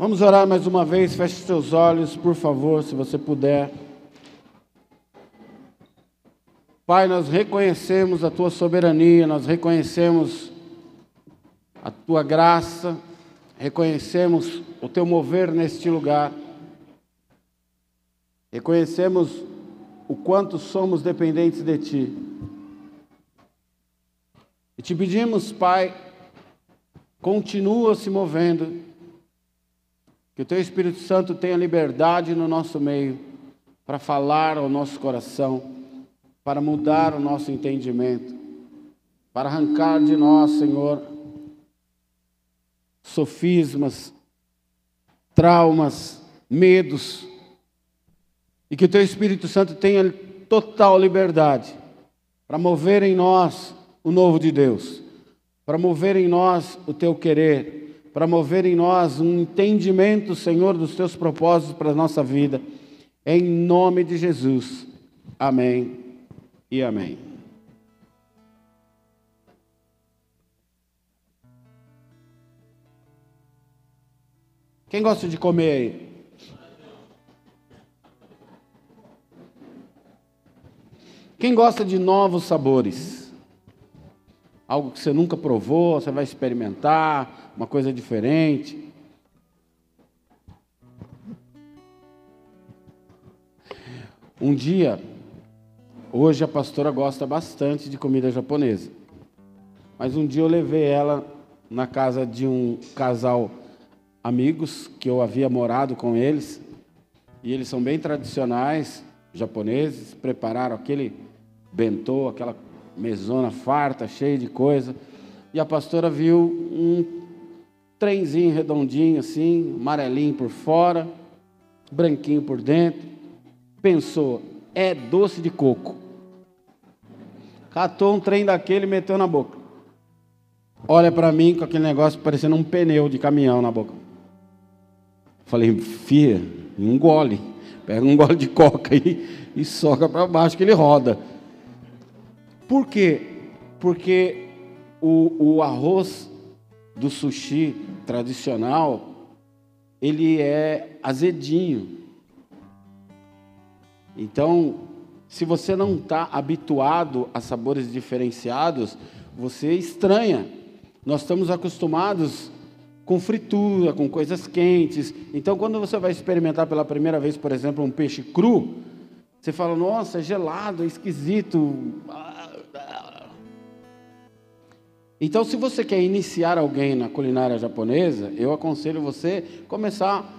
Vamos orar mais uma vez. Feche seus olhos, por favor, se você puder. Pai, nós reconhecemos a tua soberania, nós reconhecemos a tua graça, reconhecemos o teu mover neste lugar, reconhecemos o quanto somos dependentes de ti. E te pedimos, Pai, continua se movendo, que o teu Espírito Santo tenha liberdade no nosso meio para falar ao nosso coração para mudar o nosso entendimento, para arrancar de nós, Senhor, sofismas, traumas, medos, e que o Teu Espírito Santo tenha total liberdade para mover em nós o novo de Deus, para mover em nós o Teu querer, para mover em nós um entendimento, Senhor, dos Teus propósitos para a nossa vida, em nome de Jesus. Amém e amém. Quem gosta de comer aí? Quem gosta de novos sabores? Algo que você nunca provou, você vai experimentar, uma coisa diferente. Um dia, Hoje a pastora gosta bastante de comida japonesa. Mas um dia eu levei ela na casa de um casal amigos que eu havia morado com eles. E eles são bem tradicionais, japoneses, prepararam aquele bentô, aquela mesona farta, cheia de coisa. E a pastora viu um trenzinho redondinho assim, amarelinho por fora, branquinho por dentro. Pensou, é doce de coco. Catou um trem daquele e meteu na boca. Olha para mim com aquele negócio parecendo um pneu de caminhão na boca. Falei, filha, engole. Pega um gole de coca aí e soca para baixo que ele roda. Por quê? Porque o, o arroz do sushi tradicional, ele é azedinho. Então, se você não está habituado a sabores diferenciados, você estranha. Nós estamos acostumados com fritura, com coisas quentes. Então, quando você vai experimentar pela primeira vez, por exemplo, um peixe cru, você fala: Nossa, é gelado, é esquisito. Então, se você quer iniciar alguém na culinária japonesa, eu aconselho você começar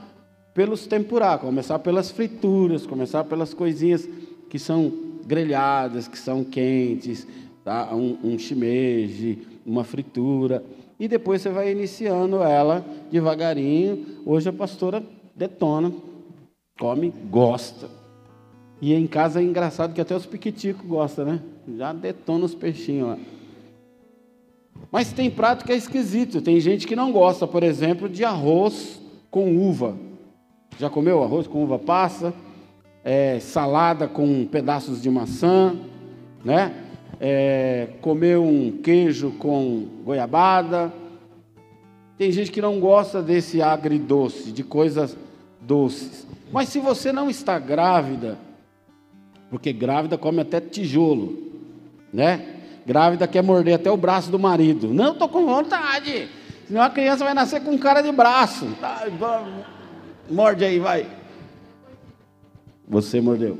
pelos tempurá, começar pelas frituras, começar pelas coisinhas que são grelhadas, que são quentes, tá? um, um shimeji, uma fritura, e depois você vai iniciando ela devagarinho. Hoje a pastora detona, come, gosta. E em casa é engraçado que até os piquiticos gostam, né? Já detona os peixinhos lá. Mas tem prato que é esquisito. Tem gente que não gosta, por exemplo, de arroz com uva. Já comeu arroz com uva passa? É, salada com pedaços de maçã, né? É, comeu um queijo com goiabada. Tem gente que não gosta desse agridoce, de coisas doces. Mas se você não está grávida, porque grávida come até tijolo, né? Grávida quer morder até o braço do marido. Não, estou com vontade. Senão a criança vai nascer com cara de braço. Tá, Morde aí, vai. Você mordeu.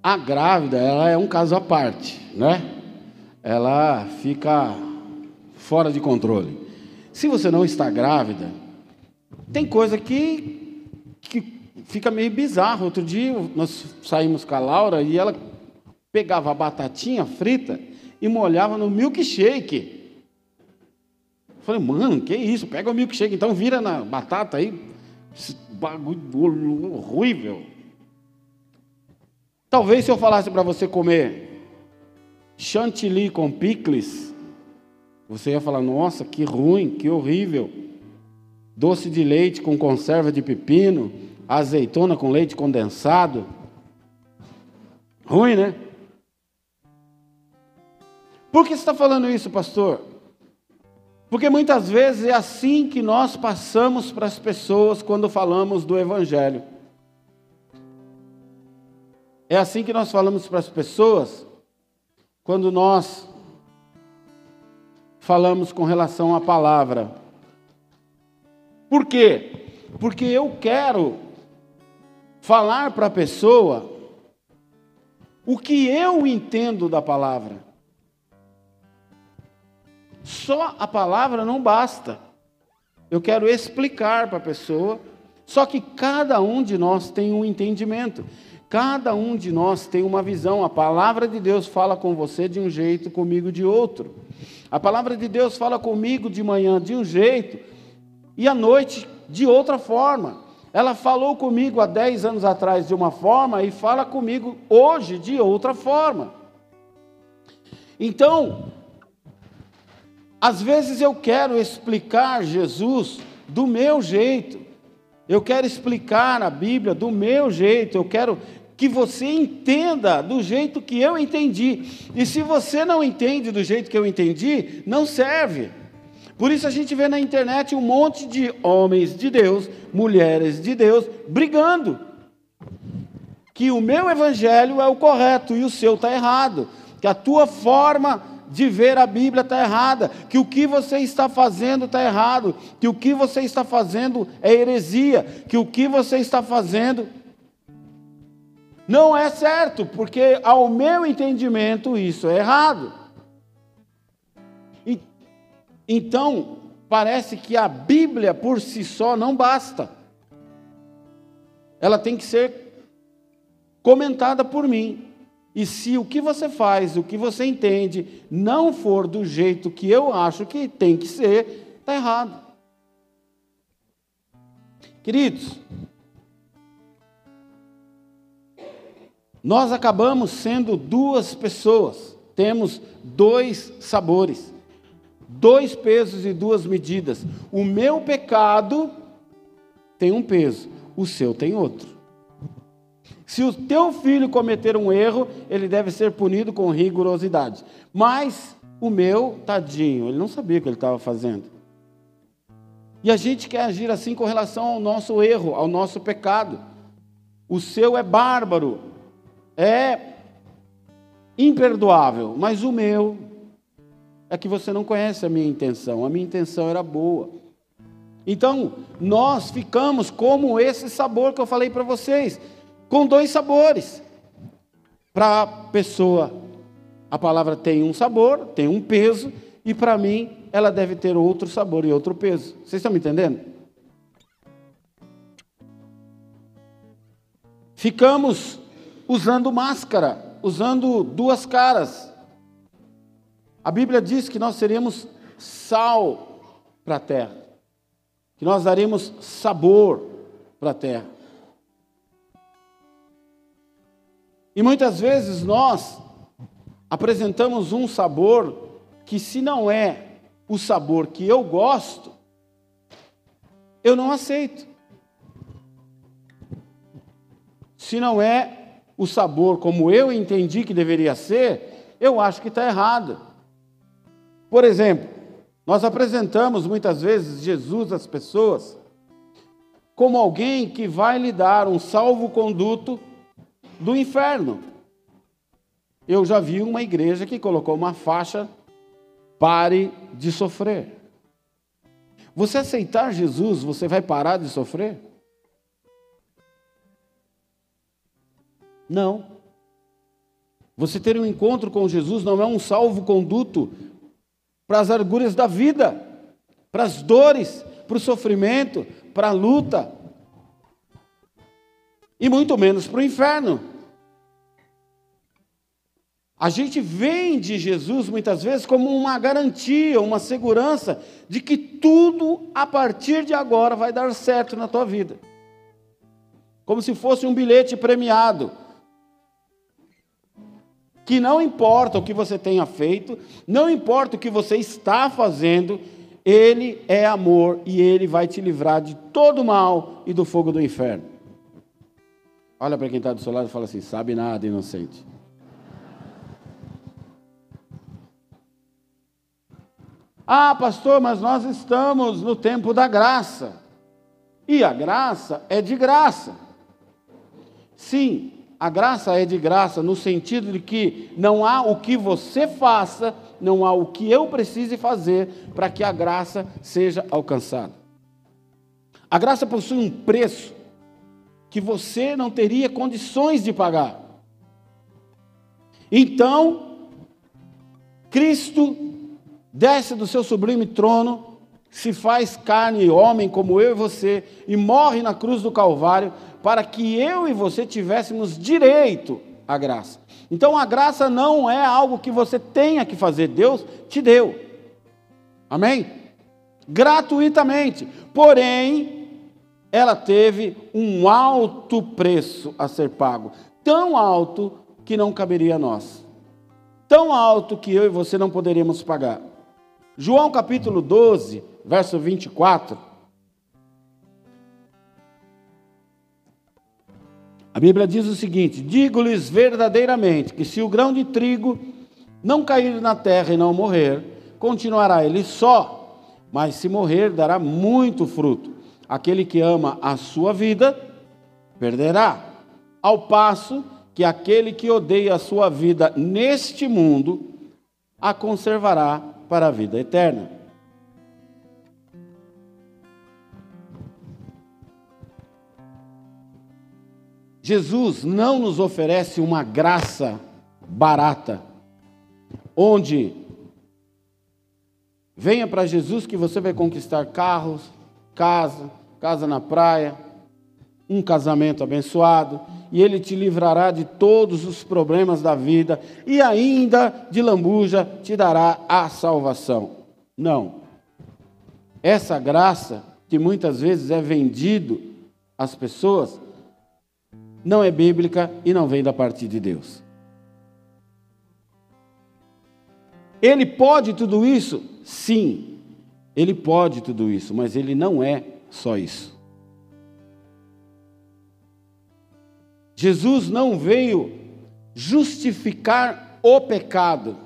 A grávida, ela é um caso à parte, né? Ela fica fora de controle. Se você não está grávida, tem coisa que, que fica meio bizarro. Outro dia nós saímos com a Laura e ela pegava a batatinha frita e molhava no milkshake. Falei, mano, que isso? Pega o milkshake, então vira na batata aí. Esse bagulho horrível. Talvez se eu falasse para você comer chantilly com picles, você ia falar, nossa, que ruim, que horrível. Doce de leite com conserva de pepino, azeitona com leite condensado. Ruim, né? Por que você está falando isso, pastor? Porque muitas vezes é assim que nós passamos para as pessoas quando falamos do Evangelho. É assim que nós falamos para as pessoas quando nós falamos com relação à palavra. Por quê? Porque eu quero falar para a pessoa o que eu entendo da palavra. Só a palavra não basta. Eu quero explicar para a pessoa. Só que cada um de nós tem um entendimento. Cada um de nós tem uma visão. A palavra de Deus fala com você de um jeito, comigo de outro. A palavra de Deus fala comigo de manhã de um jeito e à noite de outra forma. Ela falou comigo há 10 anos atrás de uma forma e fala comigo hoje de outra forma. Então, às vezes eu quero explicar Jesus do meu jeito, eu quero explicar a Bíblia do meu jeito, eu quero que você entenda do jeito que eu entendi. E se você não entende do jeito que eu entendi, não serve. Por isso a gente vê na internet um monte de homens de Deus, mulheres de Deus, brigando. Que o meu evangelho é o correto e o seu está errado. Que a tua forma de ver a Bíblia está errada, que o que você está fazendo está errado, que o que você está fazendo é heresia, que o que você está fazendo não é certo, porque ao meu entendimento isso é errado. E, então, parece que a Bíblia por si só não basta. Ela tem que ser comentada por mim. E se o que você faz, o que você entende, não for do jeito que eu acho que tem que ser, está errado. Queridos, nós acabamos sendo duas pessoas, temos dois sabores, dois pesos e duas medidas. O meu pecado tem um peso, o seu tem outro. Se o teu filho cometer um erro, ele deve ser punido com rigorosidade. Mas o meu, tadinho, ele não sabia o que ele estava fazendo. E a gente quer agir assim com relação ao nosso erro, ao nosso pecado. O seu é bárbaro, é imperdoável, mas o meu é que você não conhece a minha intenção. A minha intenção era boa. Então, nós ficamos como esse sabor que eu falei para vocês com dois sabores. Para a pessoa, a palavra tem um sabor, tem um peso, e para mim, ela deve ter outro sabor e outro peso. Vocês estão me entendendo? Ficamos usando máscara, usando duas caras. A Bíblia diz que nós seremos sal para a terra, que nós daremos sabor para a terra. E muitas vezes nós apresentamos um sabor que, se não é o sabor que eu gosto, eu não aceito. Se não é o sabor como eu entendi que deveria ser, eu acho que está errado. Por exemplo, nós apresentamos muitas vezes Jesus às pessoas como alguém que vai lhe dar um salvo-conduto do inferno. Eu já vi uma igreja que colocou uma faixa: pare de sofrer. Você aceitar Jesus, você vai parar de sofrer? Não. Você ter um encontro com Jesus não é um salvo-conduto para as arguras da vida, para as dores, para o sofrimento, para a luta, e muito menos para o inferno. A gente vende Jesus muitas vezes como uma garantia, uma segurança de que tudo a partir de agora vai dar certo na tua vida. Como se fosse um bilhete premiado. Que não importa o que você tenha feito, não importa o que você está fazendo, Ele é amor e Ele vai te livrar de todo o mal e do fogo do inferno. Olha para quem está do seu lado e fala assim: sabe nada, inocente. Ah, pastor, mas nós estamos no tempo da graça. E a graça é de graça. Sim, a graça é de graça no sentido de que não há o que você faça, não há o que eu precise fazer para que a graça seja alcançada. A graça possui um preço que você não teria condições de pagar. Então, Cristo desce do seu sublime trono, se faz carne e homem como eu e você e morre na cruz do Calvário para que eu e você tivéssemos direito à graça. Então a graça não é algo que você tenha que fazer, Deus te deu. Amém? Gratuitamente. Porém, ela teve um alto preço a ser pago, tão alto que não caberia a nós. Tão alto que eu e você não poderíamos pagar. João capítulo 12, verso 24, A Bíblia diz o seguinte: Digo-lhes verdadeiramente que se o grão de trigo não cair na terra e não morrer, continuará ele só, mas se morrer, dará muito fruto. Aquele que ama a sua vida, perderá. Ao passo que aquele que odeia a sua vida neste mundo, a conservará para a vida eterna. Jesus não nos oferece uma graça barata, onde venha para Jesus que você vai conquistar carros, casa, casa na praia, um casamento abençoado, e ele te livrará de todos os problemas da vida e ainda de lambuja te dará a salvação. Não. Essa graça que muitas vezes é vendido às pessoas não é bíblica e não vem da parte de Deus. Ele pode tudo isso? Sim, ele pode tudo isso, mas ele não é só isso. Jesus não veio justificar o pecado.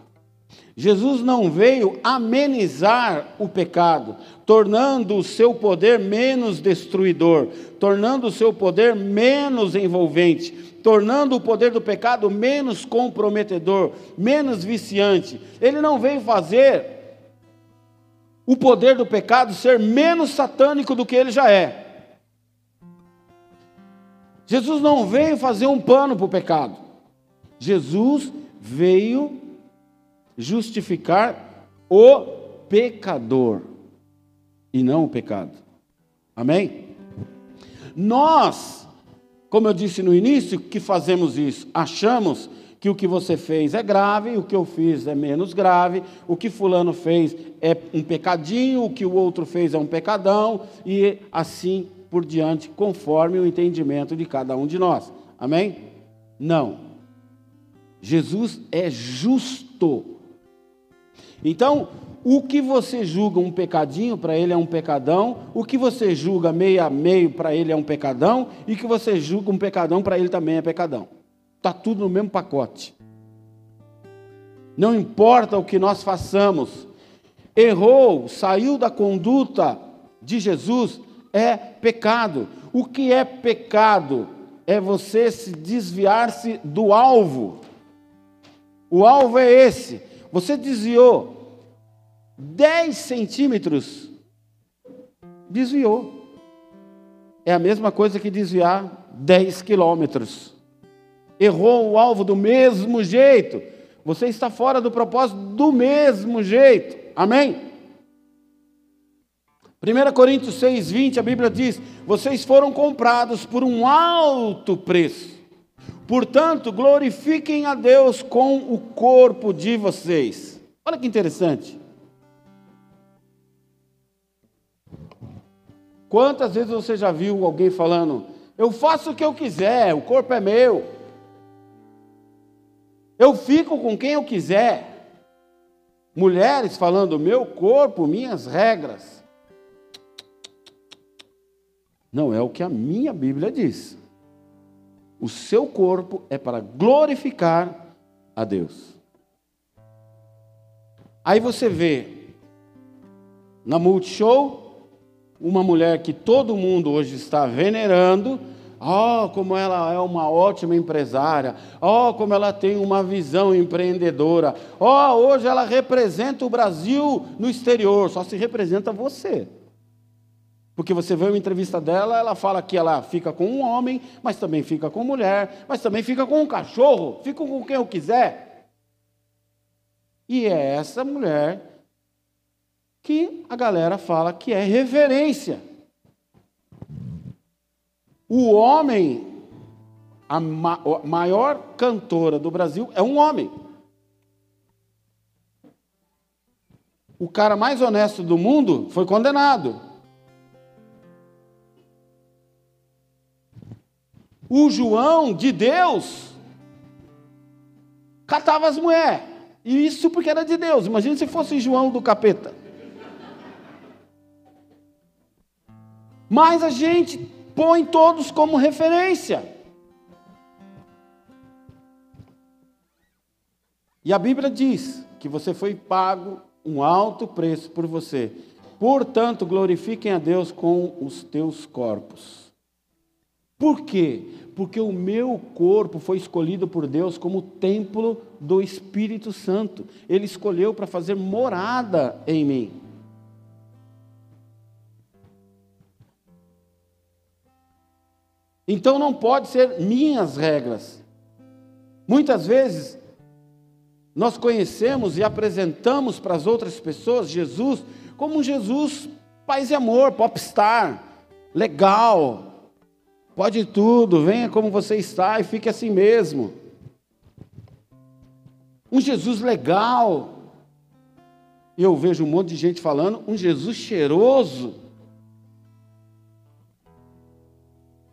Jesus não veio amenizar o pecado, tornando o seu poder menos destruidor, tornando o seu poder menos envolvente, tornando o poder do pecado menos comprometedor, menos viciante. Ele não veio fazer o poder do pecado ser menos satânico do que ele já é. Jesus não veio fazer um pano para o pecado. Jesus veio justificar o pecador e não o pecado. Amém? Nós, como eu disse no início, que fazemos isso, achamos que o que você fez é grave, o que eu fiz é menos grave, o que fulano fez é um pecadinho, o que o outro fez é um pecadão, e assim por diante, conforme o entendimento de cada um de nós. Amém? Não. Jesus é justo. Então, o que você julga um pecadinho, para ele é um pecadão, o que você julga meio a meio, para ele é um pecadão, e o que você julga um pecadão, para ele também é pecadão. Está tudo no mesmo pacote. Não importa o que nós façamos, errou, saiu da conduta de Jesus, é pecado. O que é pecado? É você se desviar-se do alvo. O alvo é esse. Você desviou 10 centímetros, desviou. É a mesma coisa que desviar 10 quilômetros. Errou o alvo do mesmo jeito. Você está fora do propósito do mesmo jeito. Amém? 1 Coríntios 6, 20, a Bíblia diz: Vocês foram comprados por um alto preço. Portanto, glorifiquem a Deus com o corpo de vocês. Olha que interessante. Quantas vezes você já viu alguém falando: Eu faço o que eu quiser, o corpo é meu. Eu fico com quem eu quiser. Mulheres falando: Meu corpo, minhas regras. Não é o que a minha Bíblia diz. O seu corpo é para glorificar a Deus. Aí você vê na Multishow, uma mulher que todo mundo hoje está venerando, Oh, como ela é uma ótima empresária. Oh, como ela tem uma visão empreendedora. Oh, hoje ela representa o Brasil no exterior. Só se representa você. Porque você vê uma entrevista dela, ela fala que ela fica com um homem, mas também fica com mulher, mas também fica com um cachorro, fica com quem eu quiser. E é essa mulher que a galera fala que é referência. O homem, a maior cantora do Brasil é um homem. O cara mais honesto do mundo foi condenado. O João de Deus catava as mulheres. E isso porque era de Deus. Imagina se fosse João do capeta. Mas a gente põe todos como referência. E a Bíblia diz que você foi pago um alto preço por você. Portanto, glorifiquem a Deus com os teus corpos. Por quê? Porque o meu corpo foi escolhido por Deus como templo do Espírito Santo. Ele escolheu para fazer morada em mim. Então não pode ser minhas regras. Muitas vezes nós conhecemos e apresentamos para as outras pessoas Jesus como um Jesus paz e amor, popstar, legal, pode tudo, venha como você está e fique assim mesmo. Um Jesus legal. E eu vejo um monte de gente falando, um Jesus cheiroso.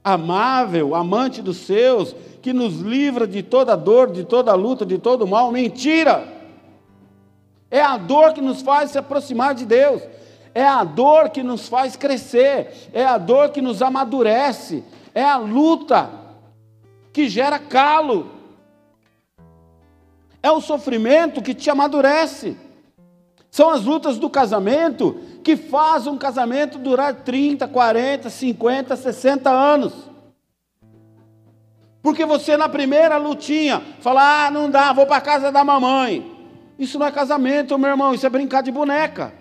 Amável, amante dos seus, que nos livra de toda dor, de toda luta, de todo mal. Mentira! É a dor que nos faz se aproximar de Deus. É a dor que nos faz crescer. É a dor que nos amadurece. É a luta que gera calo. É o sofrimento que te amadurece. São as lutas do casamento que fazem um casamento durar 30, 40, 50, 60 anos. Porque você na primeira lutinha fala: "Ah, não dá, vou para casa da mamãe". Isso não é casamento, meu irmão, isso é brincar de boneca.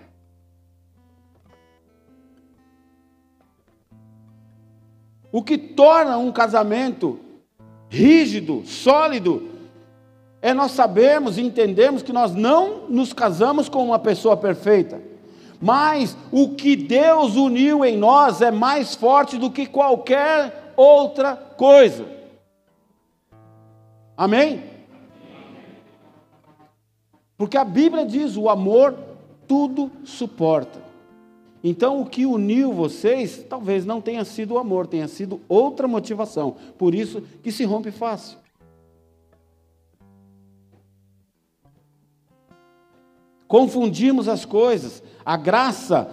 O que torna um casamento rígido, sólido, é nós sabermos e entendermos que nós não nos casamos com uma pessoa perfeita, mas o que Deus uniu em nós é mais forte do que qualquer outra coisa. Amém? Porque a Bíblia diz: o amor tudo suporta. Então, o que uniu vocês talvez não tenha sido o amor, tenha sido outra motivação. Por isso que se rompe fácil. confundimos as coisas. A graça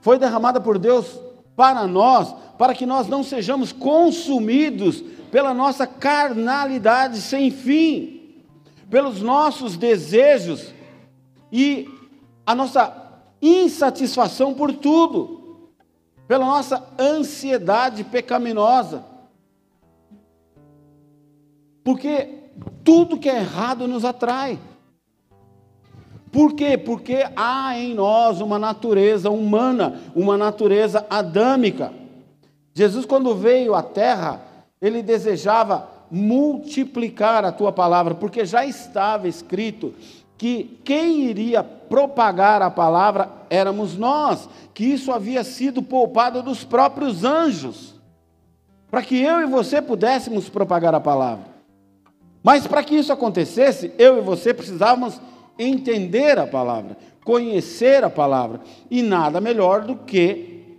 foi derramada por Deus para nós, para que nós não sejamos consumidos pela nossa carnalidade sem fim, pelos nossos desejos e a nossa insatisfação por tudo, pela nossa ansiedade pecaminosa. Porque tudo que é errado nos atrai. Por quê? Porque há em nós uma natureza humana, uma natureza adâmica. Jesus, quando veio à terra, ele desejava multiplicar a tua palavra, porque já estava escrito que quem iria propagar a palavra éramos nós, que isso havia sido poupado dos próprios anjos, para que eu e você pudéssemos propagar a palavra. Mas para que isso acontecesse, eu e você precisávamos entender a palavra, conhecer a palavra, e nada melhor do que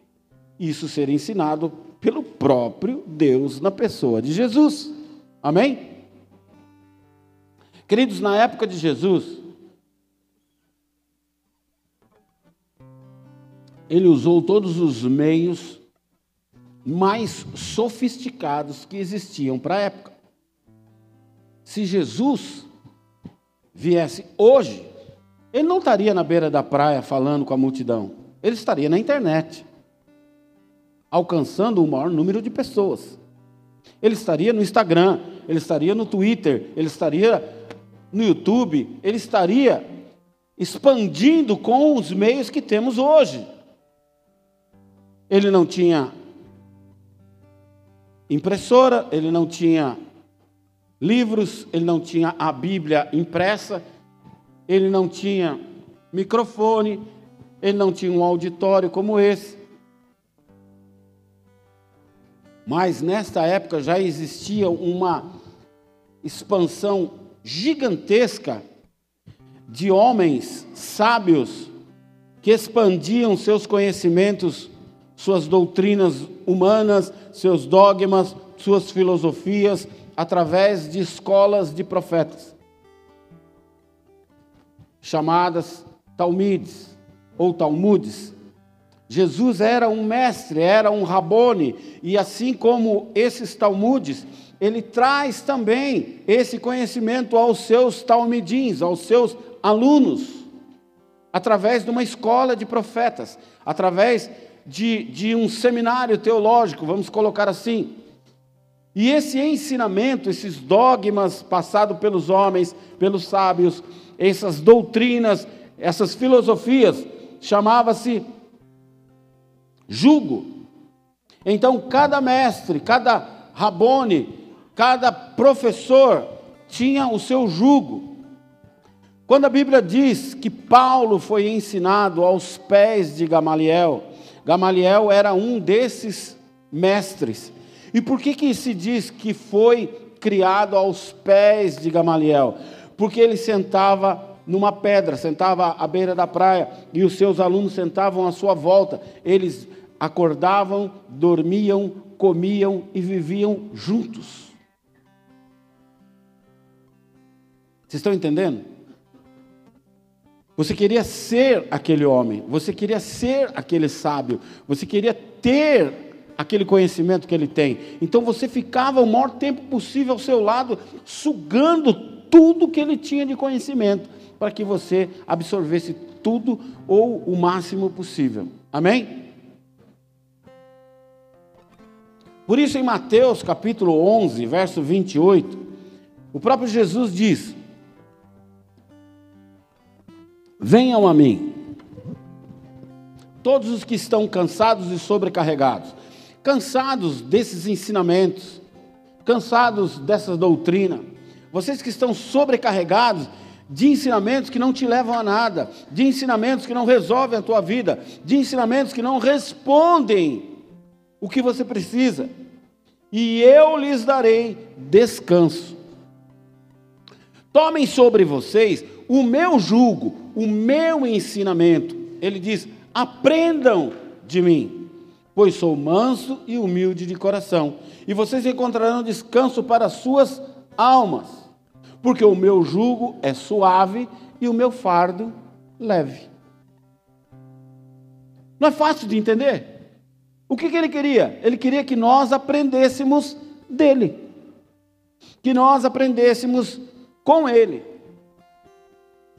isso ser ensinado pelo próprio Deus na pessoa de Jesus. Amém? Queridos, na época de Jesus, ele usou todos os meios mais sofisticados que existiam para a época. Se Jesus viesse hoje, ele não estaria na beira da praia falando com a multidão. ele estaria na internet, alcançando o maior número de pessoas. Ele estaria no Instagram, ele estaria no Twitter, ele estaria no YouTube, ele estaria expandindo com os meios que temos hoje. Ele não tinha impressora, ele não tinha livros, ele não tinha a Bíblia impressa, ele não tinha microfone, ele não tinha um auditório como esse. Mas nesta época já existia uma expansão gigantesca de homens sábios que expandiam seus conhecimentos, suas doutrinas humanas, seus dogmas, suas filosofias, através de escolas de profetas, chamadas Talmides ou Talmudes. Jesus era um mestre, era um rabone, e assim como esses Talmudes, ele traz também esse conhecimento aos seus talmidins, aos seus alunos, através de uma escola de profetas, através de, de um seminário teológico, vamos colocar assim. E esse ensinamento, esses dogmas passados pelos homens, pelos sábios, essas doutrinas, essas filosofias, chamava-se jugo. Então, cada mestre, cada rabone, cada professor tinha o seu jugo. Quando a Bíblia diz que Paulo foi ensinado aos pés de Gamaliel, Gamaliel era um desses mestres e por que, que se diz que foi criado aos pés de Gamaliel? Porque ele sentava numa pedra, sentava à beira da praia, e os seus alunos sentavam à sua volta. Eles acordavam, dormiam, comiam e viviam juntos. Vocês estão entendendo? Você queria ser aquele homem, você queria ser aquele sábio, você queria ter aquele conhecimento que ele tem. Então você ficava o maior tempo possível ao seu lado, sugando tudo que ele tinha de conhecimento, para que você absorvesse tudo ou o máximo possível. Amém? Por isso, em Mateus capítulo 11, verso 28, o próprio Jesus diz: Venham a mim, todos os que estão cansados e sobrecarregados, cansados desses ensinamentos, cansados dessa doutrina, vocês que estão sobrecarregados de ensinamentos que não te levam a nada, de ensinamentos que não resolvem a tua vida, de ensinamentos que não respondem o que você precisa, e eu lhes darei descanso. Tomem sobre vocês o meu jugo, o meu ensinamento. Ele diz: aprendam de mim pois sou manso e humilde de coração, e vocês encontrarão descanso para as suas almas, porque o meu jugo é suave e o meu fardo leve. Não é fácil de entender? O que, que ele queria? Ele queria que nós aprendêssemos dele, que nós aprendêssemos com ele.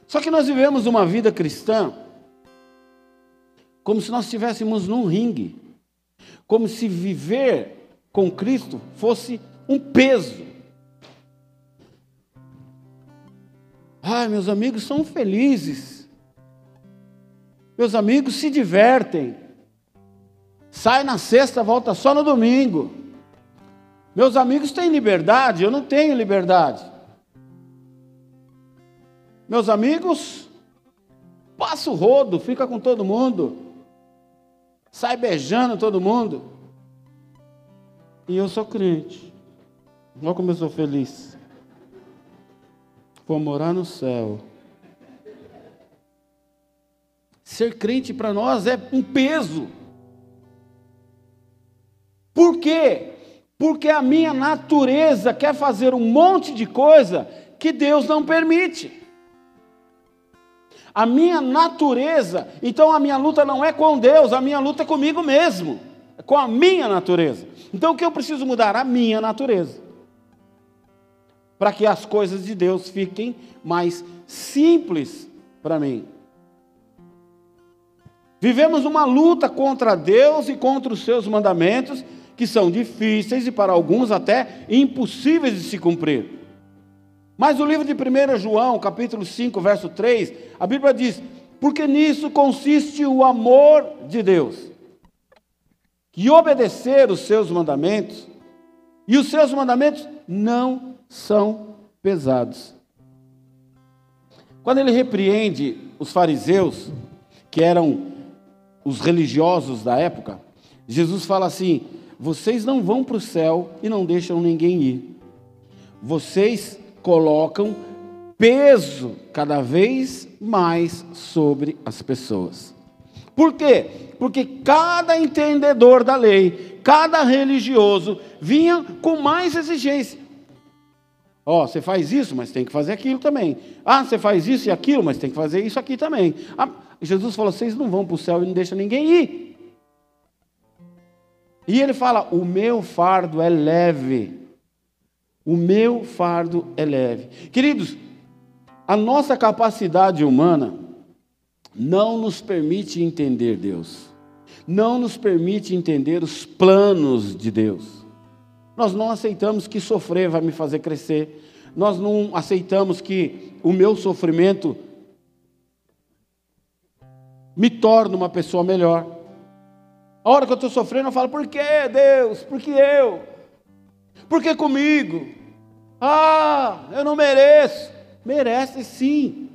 Só que nós vivemos uma vida cristã como se nós estivéssemos num ringue como se viver com Cristo fosse um peso. Ai, meus amigos são felizes. Meus amigos se divertem. Sai na sexta, volta só no domingo. Meus amigos têm liberdade, eu não tenho liberdade. Meus amigos, passa o rodo, fica com todo mundo sai beijando todo mundo. E eu sou crente. Olha como eu sou feliz. Vou morar no céu. Ser crente para nós é um peso. Por quê? Porque a minha natureza quer fazer um monte de coisa que Deus não permite a minha natureza. Então a minha luta não é com Deus, a minha luta é comigo mesmo, é com a minha natureza. Então o que eu preciso mudar? A minha natureza. Para que as coisas de Deus fiquem mais simples para mim. Vivemos uma luta contra Deus e contra os seus mandamentos, que são difíceis e para alguns até impossíveis de se cumprir. Mas o livro de 1 João, capítulo 5, verso 3, a Bíblia diz: Porque nisso consiste o amor de Deus, que obedecer os seus mandamentos, e os seus mandamentos não são pesados. Quando ele repreende os fariseus, que eram os religiosos da época, Jesus fala assim: vocês não vão para o céu e não deixam ninguém ir. Vocês colocam peso cada vez mais sobre as pessoas. Por quê? Porque cada entendedor da lei, cada religioso, vinha com mais exigência. Ó, oh, você faz isso, mas tem que fazer aquilo também. Ah, você faz isso e aquilo, mas tem que fazer isso aqui também. Ah, Jesus falou: vocês não vão para o céu e não deixam ninguém ir. E ele fala: o meu fardo é leve. O meu fardo é leve. Queridos, a nossa capacidade humana não nos permite entender Deus, não nos permite entender os planos de Deus. Nós não aceitamos que sofrer vai me fazer crescer, nós não aceitamos que o meu sofrimento me torne uma pessoa melhor. A hora que eu estou sofrendo, eu falo: por que Deus? Por que eu? Por que comigo? Ah, eu não mereço. Merece sim.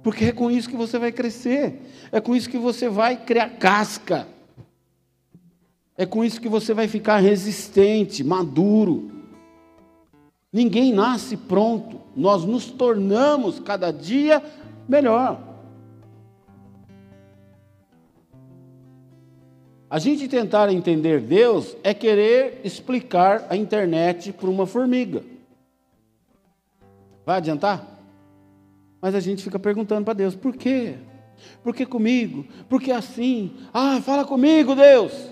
Porque é com isso que você vai crescer. É com isso que você vai criar casca. É com isso que você vai ficar resistente, maduro. Ninguém nasce pronto. Nós nos tornamos cada dia melhor. A gente tentar entender Deus é querer explicar a internet para uma formiga. Vai adiantar? Mas a gente fica perguntando para Deus: por quê? Por que comigo? Por que assim? Ah, fala comigo, Deus.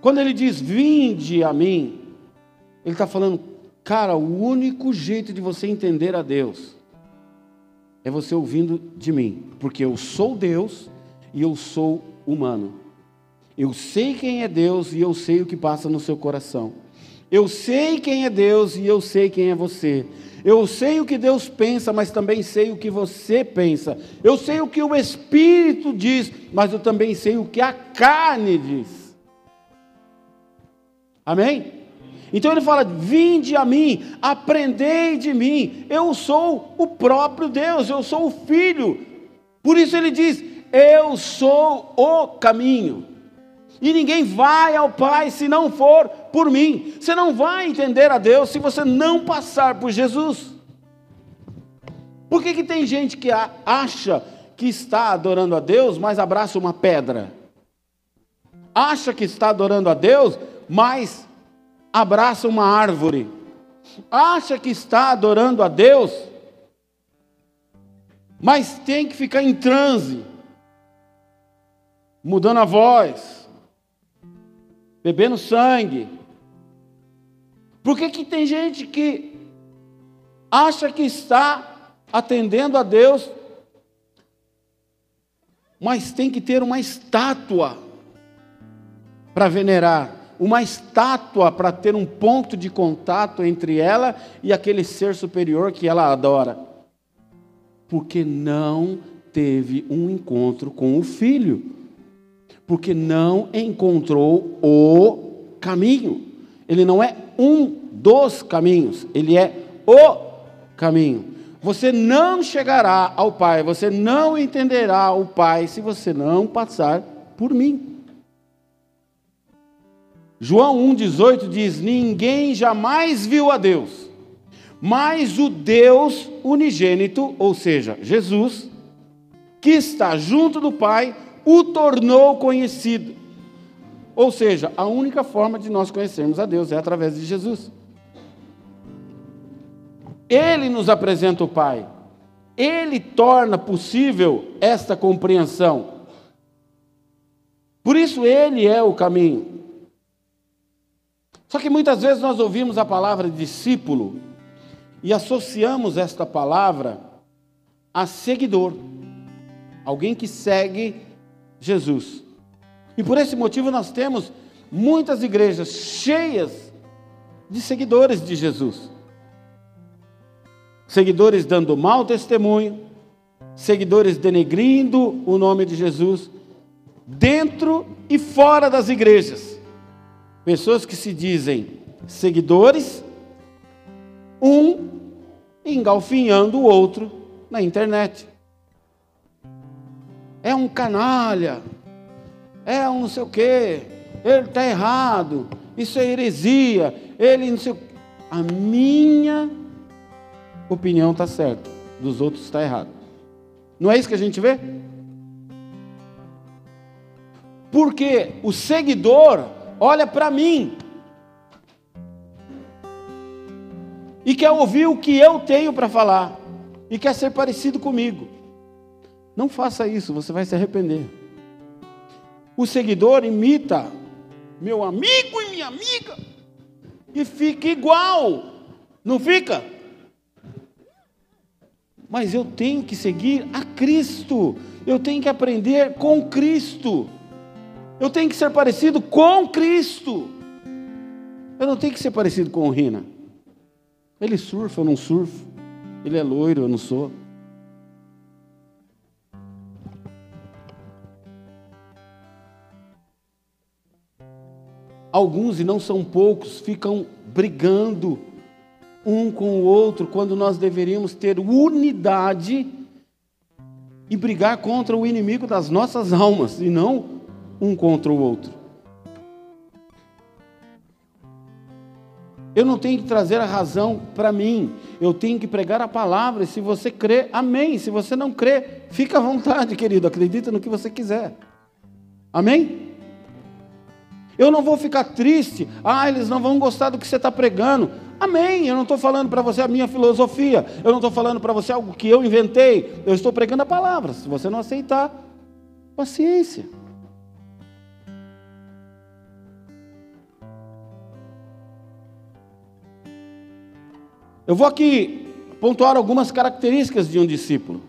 Quando ele diz vinde a mim, ele está falando, cara, o único jeito de você entender a Deus é você ouvindo de mim, porque eu sou Deus e eu sou humano. Eu sei quem é Deus e eu sei o que passa no seu coração. Eu sei quem é Deus e eu sei quem é você. Eu sei o que Deus pensa, mas também sei o que você pensa. Eu sei o que o Espírito diz, mas eu também sei o que a carne diz. Amém? Então ele fala: Vinde a mim, aprendei de mim, eu sou o próprio Deus, eu sou o Filho. Por isso ele diz: Eu sou o caminho. E ninguém vai ao Pai se não for por mim. Você não vai entender a Deus se você não passar por Jesus. Por que, que tem gente que acha que está adorando a Deus, mas abraça uma pedra? Acha que está adorando a Deus, mas abraça uma árvore, acha que está adorando a Deus, mas tem que ficar em transe, mudando a voz, bebendo sangue. Por que, que tem gente que acha que está atendendo a Deus, mas tem que ter uma estátua para venerar? Uma estátua para ter um ponto de contato entre ela e aquele ser superior que ela adora. Porque não teve um encontro com o filho. Porque não encontrou o caminho. Ele não é um dos caminhos, ele é o caminho. Você não chegará ao Pai, você não entenderá o Pai se você não passar por mim. João 1,18 diz: Ninguém jamais viu a Deus, mas o Deus unigênito, ou seja, Jesus, que está junto do Pai, o tornou conhecido. Ou seja, a única forma de nós conhecermos a Deus é através de Jesus. Ele nos apresenta o Pai, ele torna possível esta compreensão. Por isso, ele é o caminho. Só que muitas vezes nós ouvimos a palavra discípulo e associamos esta palavra a seguidor, alguém que segue Jesus. E por esse motivo nós temos muitas igrejas cheias de seguidores de Jesus. Seguidores dando mau testemunho, seguidores denegrindo o nome de Jesus, dentro e fora das igrejas. Pessoas que se dizem seguidores, um engalfinhando o outro na internet. É um canalha, é um não sei o quê, ele está errado, isso é heresia, ele não sei o quê. A minha opinião está certa, dos outros está errado. Não é isso que a gente vê? Porque o seguidor olha para mim e quer ouvir o que eu tenho para falar e quer ser parecido comigo. Não faça isso, você vai se arrepender. O seguidor imita meu amigo e minha amiga e fica igual, não fica? Mas eu tenho que seguir a Cristo, eu tenho que aprender com Cristo, eu tenho que ser parecido com Cristo. Eu não tenho que ser parecido com o Rina. Ele surfa, eu não surfo. Ele é loiro, eu não sou. Alguns, e não são poucos, ficam brigando um com o outro, quando nós deveríamos ter unidade e brigar contra o inimigo das nossas almas, e não um contra o outro. Eu não tenho que trazer a razão para mim, eu tenho que pregar a palavra, e se você crê, amém. Se você não crê, fica à vontade, querido, acredita no que você quiser. Amém? Eu não vou ficar triste, ah, eles não vão gostar do que você está pregando. Amém. Eu não estou falando para você a minha filosofia, eu não estou falando para você algo que eu inventei, eu estou pregando a palavra. Se você não aceitar, paciência. Eu vou aqui pontuar algumas características de um discípulo.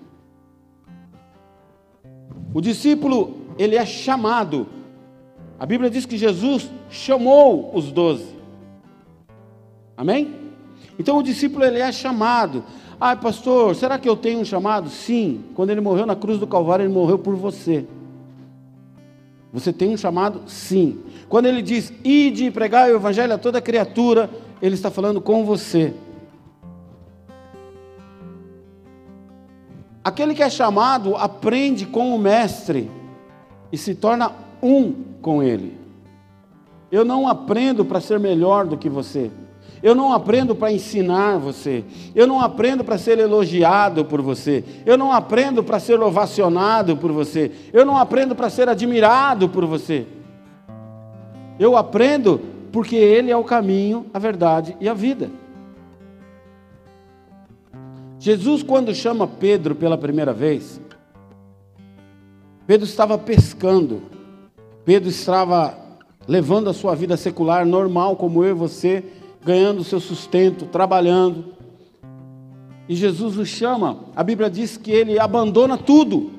O discípulo, ele é chamado. A Bíblia diz que Jesus chamou os doze. Amém? Então o discípulo, ele é chamado. Ah, pastor, será que eu tenho um chamado? Sim. Quando ele morreu na cruz do Calvário, ele morreu por você. Você tem um chamado? Sim. Quando ele diz, ide e pregar o evangelho a toda criatura, ele está falando com você. Aquele que é chamado aprende com o mestre e se torna um com ele. Eu não aprendo para ser melhor do que você. Eu não aprendo para ensinar você. Eu não aprendo para ser elogiado por você. Eu não aprendo para ser ovacionado por você. Eu não aprendo para ser admirado por você. Eu aprendo porque Ele é o caminho, a verdade e a vida. Jesus, quando chama Pedro pela primeira vez, Pedro estava pescando, Pedro estava levando a sua vida secular normal, como eu e você, ganhando o seu sustento, trabalhando. E Jesus o chama, a Bíblia diz que ele abandona tudo,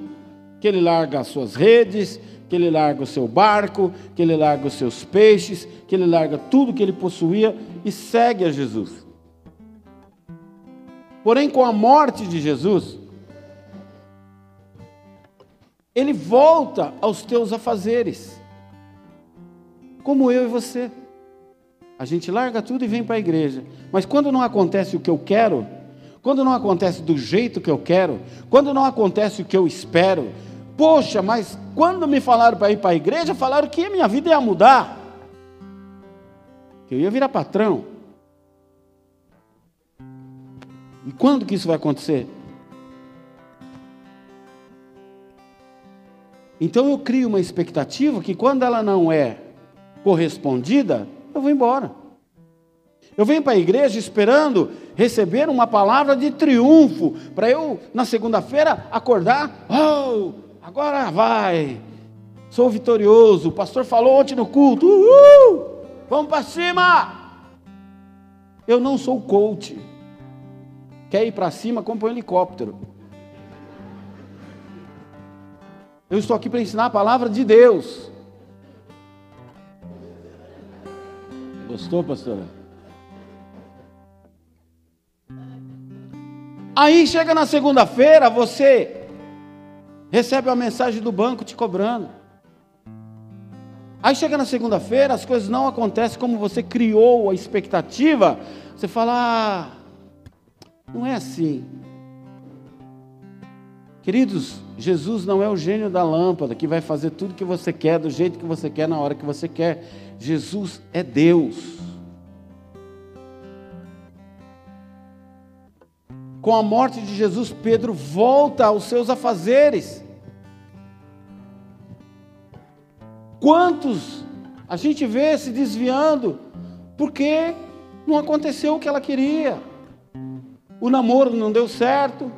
que ele larga as suas redes, que ele larga o seu barco, que ele larga os seus peixes, que ele larga tudo que ele possuía e segue a Jesus. Porém, com a morte de Jesus, ele volta aos teus afazeres, como eu e você. A gente larga tudo e vem para a igreja, mas quando não acontece o que eu quero, quando não acontece do jeito que eu quero, quando não acontece o que eu espero, poxa, mas quando me falaram para ir para a igreja, falaram que minha vida ia mudar, que eu ia virar patrão. E quando que isso vai acontecer? Então eu crio uma expectativa que quando ela não é correspondida, eu vou embora. Eu venho para a igreja esperando receber uma palavra de triunfo, para eu, na segunda-feira, acordar, oh, agora vai, sou vitorioso, o pastor falou ontem no culto, uhul, vamos para cima. Eu não sou coach. Quer ir para cima, compra um helicóptero. Eu estou aqui para ensinar a palavra de Deus. Gostou, pastora? Aí chega na segunda-feira, você recebe uma mensagem do banco te cobrando. Aí chega na segunda-feira, as coisas não acontecem como você criou a expectativa. Você fala, ah, não é assim. Queridos, Jesus não é o gênio da lâmpada que vai fazer tudo que você quer, do jeito que você quer, na hora que você quer. Jesus é Deus. Com a morte de Jesus, Pedro volta aos seus afazeres. Quantos a gente vê se desviando porque não aconteceu o que ela queria? O namoro não deu certo,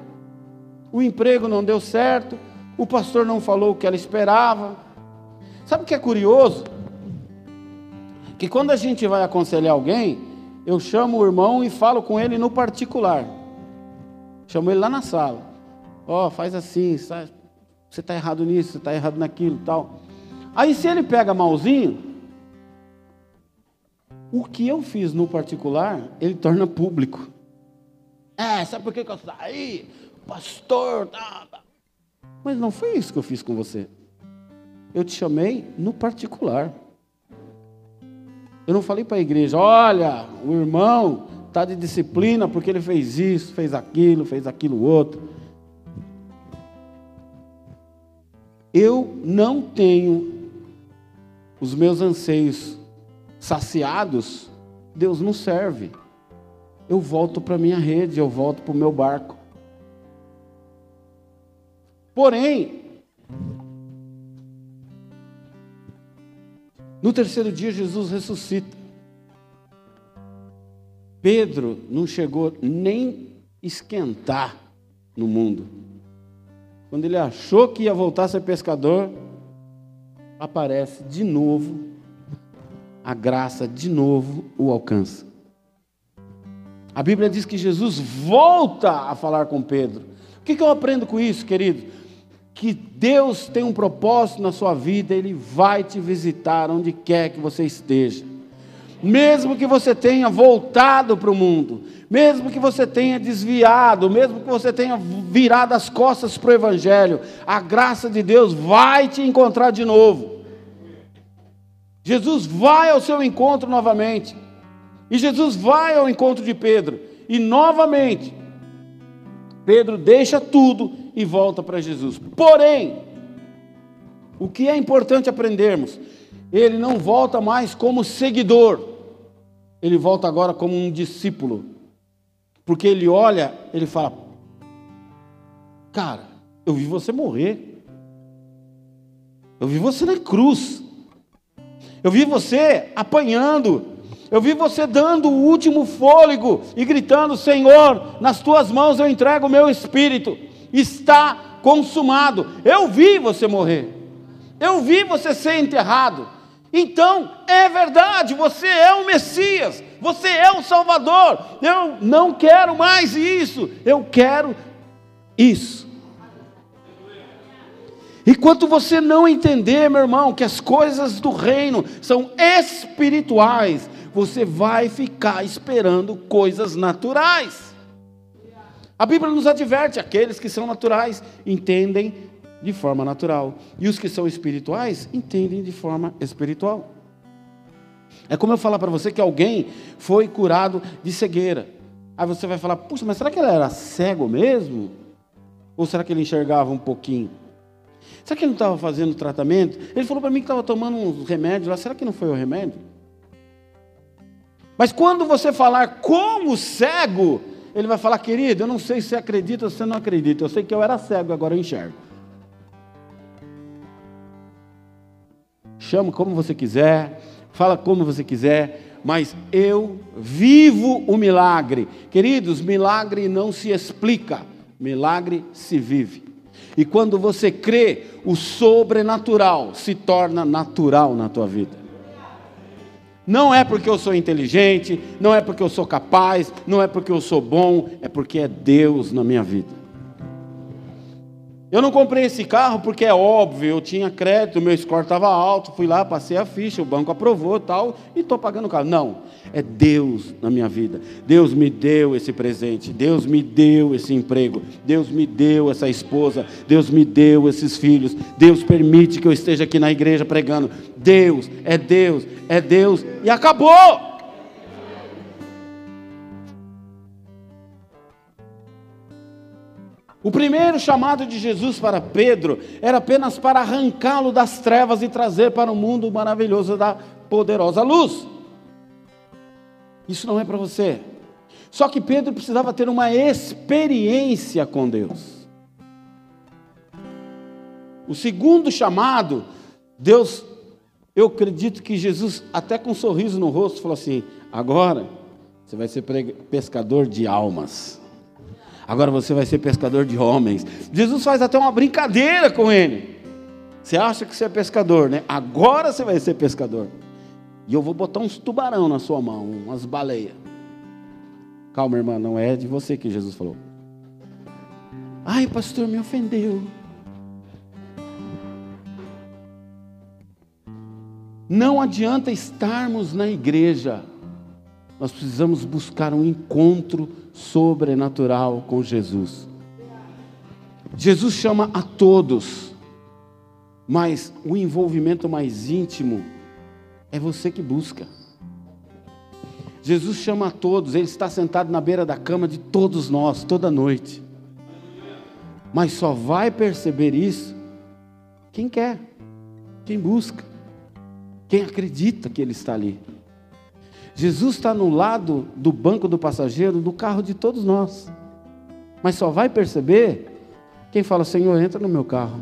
o emprego não deu certo, o pastor não falou o que ela esperava. Sabe o que é curioso? Que quando a gente vai aconselhar alguém, eu chamo o irmão e falo com ele no particular. Chamo ele lá na sala. Ó, oh, faz assim, você está errado nisso, você está errado naquilo tal. Aí se ele pega malzinho, o que eu fiz no particular, ele torna público. É, sabe por que, que eu saí? pastor. Tá, tá. Mas não foi isso que eu fiz com você. Eu te chamei no particular. Eu não falei para a igreja, olha, o irmão está de disciplina porque ele fez isso, fez aquilo, fez aquilo outro. Eu não tenho os meus anseios saciados, Deus não serve. Eu volto para minha rede, eu volto para o meu barco. Porém, no terceiro dia Jesus ressuscita. Pedro não chegou nem esquentar no mundo. Quando ele achou que ia voltar a ser pescador, aparece de novo, a graça de novo o alcança. A Bíblia diz que Jesus volta a falar com Pedro. O que, eu aprendo com isso, querido? que Deus tem um propósito na sua vida, Ele vai te visitar onde quer que você esteja. Mesmo que você tenha voltado para o mundo, mesmo que você tenha desviado, mesmo que você tenha virado as costas para o Evangelho, a graça de Deus vai te encontrar de novo. Jesus vai ao seu encontro novamente. E Jesus vai ao encontro de Pedro. E novamente, Pedro deixa tudo e volta para Jesus. Porém, o que é importante aprendermos? Ele não volta mais como seguidor, ele volta agora como um discípulo. Porque ele olha, ele fala: Cara, eu vi você morrer, eu vi você na cruz, eu vi você apanhando, eu vi você dando o último fôlego e gritando: Senhor, nas tuas mãos eu entrego o meu espírito, está consumado. Eu vi você morrer, eu vi você ser enterrado. Então, é verdade, você é o Messias, você é o Salvador. Eu não quero mais isso, eu quero isso. Enquanto você não entender, meu irmão, que as coisas do reino são espirituais, você vai ficar esperando coisas naturais. A Bíblia nos adverte: aqueles que são naturais entendem de forma natural, e os que são espirituais entendem de forma espiritual. É como eu falar para você que alguém foi curado de cegueira. Aí você vai falar: puxa, mas será que ele era cego mesmo? Ou será que ele enxergava um pouquinho? Será que ele não estava fazendo tratamento? Ele falou para mim que estava tomando uns remédios lá. Será que não foi o remédio? Mas quando você falar como cego, ele vai falar, querido, eu não sei se você acredita ou se você não acredita. Eu sei que eu era cego, agora eu enxergo. Chama como você quiser, fala como você quiser, mas eu vivo o milagre. Queridos, milagre não se explica, milagre se vive. E quando você crê, o sobrenatural se torna natural na tua vida. Não é porque eu sou inteligente, não é porque eu sou capaz, não é porque eu sou bom, é porque é Deus na minha vida. Eu não comprei esse carro porque é óbvio, eu tinha crédito, meu score estava alto, fui lá, passei a ficha, o banco aprovou tal, e estou pagando o carro. Não, é Deus na minha vida. Deus me deu esse presente, Deus me deu esse emprego, Deus me deu essa esposa, Deus me deu esses filhos, Deus permite que eu esteja aqui na igreja pregando. Deus, é Deus, é Deus, e acabou! O primeiro chamado de Jesus para Pedro era apenas para arrancá-lo das trevas e trazer para o mundo maravilhoso da poderosa luz. Isso não é para você. Só que Pedro precisava ter uma experiência com Deus. O segundo chamado, Deus, eu acredito que Jesus, até com um sorriso no rosto, falou assim: agora você vai ser pescador de almas agora você vai ser pescador de homens. Jesus faz até uma brincadeira com ele. Você acha que você é pescador, né? Agora você vai ser pescador. E eu vou botar uns tubarão na sua mão, umas baleias. Calma, irmã, não é de você que Jesus falou. Ai, pastor, me ofendeu. Não adianta estarmos na igreja nós precisamos buscar um encontro sobrenatural com Jesus. Jesus chama a todos, mas o envolvimento mais íntimo é você que busca. Jesus chama a todos, ele está sentado na beira da cama de todos nós, toda noite. Mas só vai perceber isso quem quer, quem busca, quem acredita que ele está ali. Jesus está no lado do banco do passageiro do carro de todos nós. Mas só vai perceber quem fala: Senhor, entra no meu carro,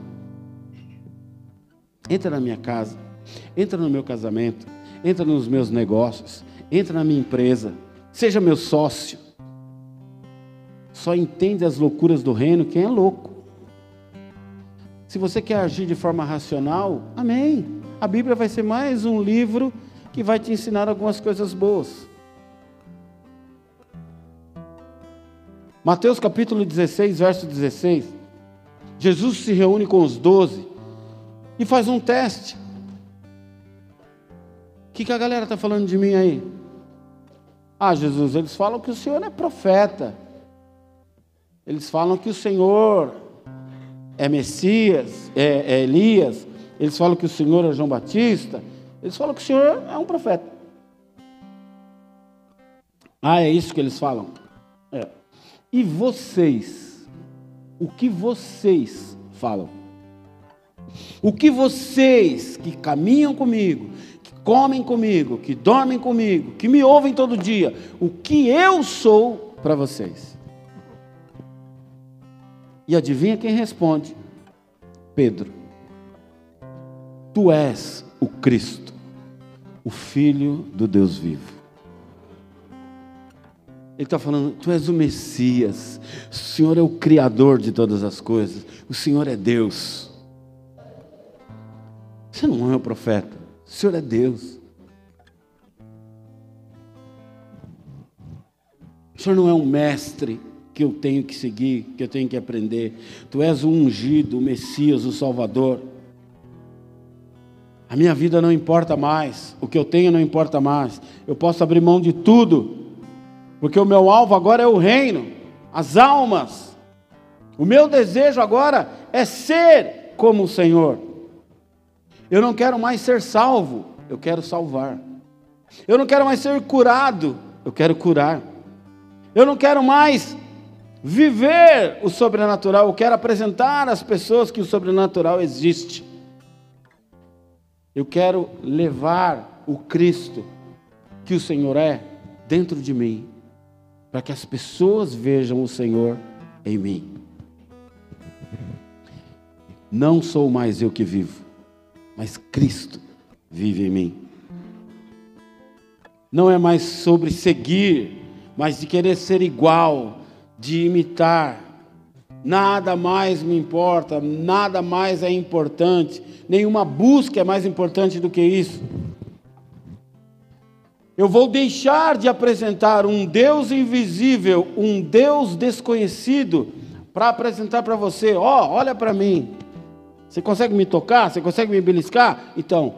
entra na minha casa, entra no meu casamento, entra nos meus negócios, entra na minha empresa, seja meu sócio. Só entende as loucuras do reino quem é louco. Se você quer agir de forma racional, amém. A Bíblia vai ser mais um livro que vai te ensinar algumas coisas boas. Mateus capítulo 16, verso 16. Jesus se reúne com os doze e faz um teste. O que, que a galera está falando de mim aí? Ah, Jesus, eles falam que o Senhor é profeta. Eles falam que o Senhor é Messias, é, é Elias. Eles falam que o Senhor é João Batista. Eles falam que o Senhor é um profeta. Ah, é isso que eles falam? É. E vocês? O que vocês falam? O que vocês que caminham comigo, que comem comigo, que dormem comigo, que me ouvem todo dia, o que eu sou para vocês? E adivinha quem responde? Pedro. Tu és o Cristo o Filho do Deus vivo. Ele está falando, tu és o Messias, o Senhor é o Criador de todas as coisas, o Senhor é Deus. Você não é o profeta, o Senhor é Deus. O Senhor não é um mestre que eu tenho que seguir, que eu tenho que aprender. Tu és o ungido, o Messias, o Salvador. A minha vida não importa mais, o que eu tenho não importa mais. Eu posso abrir mão de tudo, porque o meu alvo agora é o reino, as almas. O meu desejo agora é ser como o Senhor. Eu não quero mais ser salvo, eu quero salvar. Eu não quero mais ser curado, eu quero curar. Eu não quero mais viver o sobrenatural, eu quero apresentar às pessoas que o sobrenatural existe. Eu quero levar o Cristo que o Senhor é dentro de mim, para que as pessoas vejam o Senhor em mim. Não sou mais eu que vivo, mas Cristo vive em mim. Não é mais sobre seguir, mas de querer ser igual, de imitar, Nada mais me importa, nada mais é importante, nenhuma busca é mais importante do que isso. Eu vou deixar de apresentar um Deus invisível, um Deus desconhecido, para apresentar para você: ó, oh, olha para mim. Você consegue me tocar? Você consegue me beliscar? Então,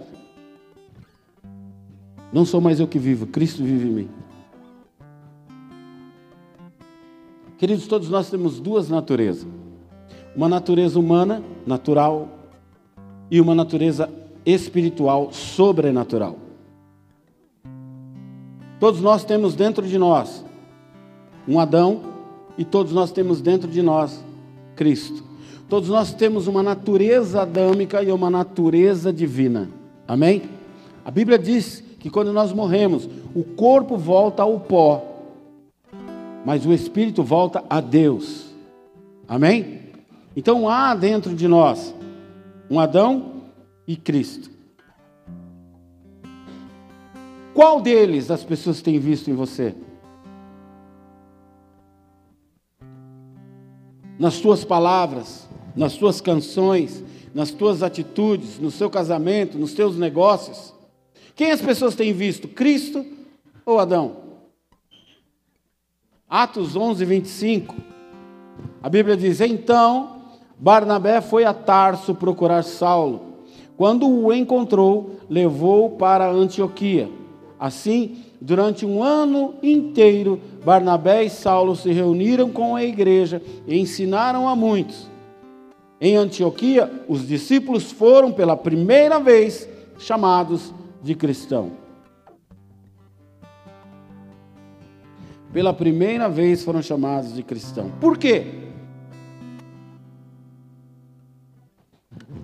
não sou mais eu que vivo, Cristo vive em mim. Queridos, todos nós temos duas naturezas: uma natureza humana, natural, e uma natureza espiritual, sobrenatural. Todos nós temos dentro de nós um Adão e todos nós temos dentro de nós Cristo. Todos nós temos uma natureza adâmica e uma natureza divina. Amém? A Bíblia diz que quando nós morremos, o corpo volta ao pó, mas o espírito volta a Deus. Amém? Então há dentro de nós um Adão e Cristo. Qual deles as pessoas têm visto em você? Nas tuas palavras, nas tuas canções, nas tuas atitudes, no seu casamento, nos teus negócios? Quem as pessoas têm visto? Cristo ou Adão? Atos 11, 25. A Bíblia diz: Então Barnabé foi a Tarso procurar Saulo. Quando o encontrou, levou-o para Antioquia. Assim, durante um ano inteiro, Barnabé e Saulo se reuniram com a igreja e ensinaram a muitos. Em Antioquia, os discípulos foram pela primeira vez chamados de cristão. Pela primeira vez foram chamados de cristão. Por quê?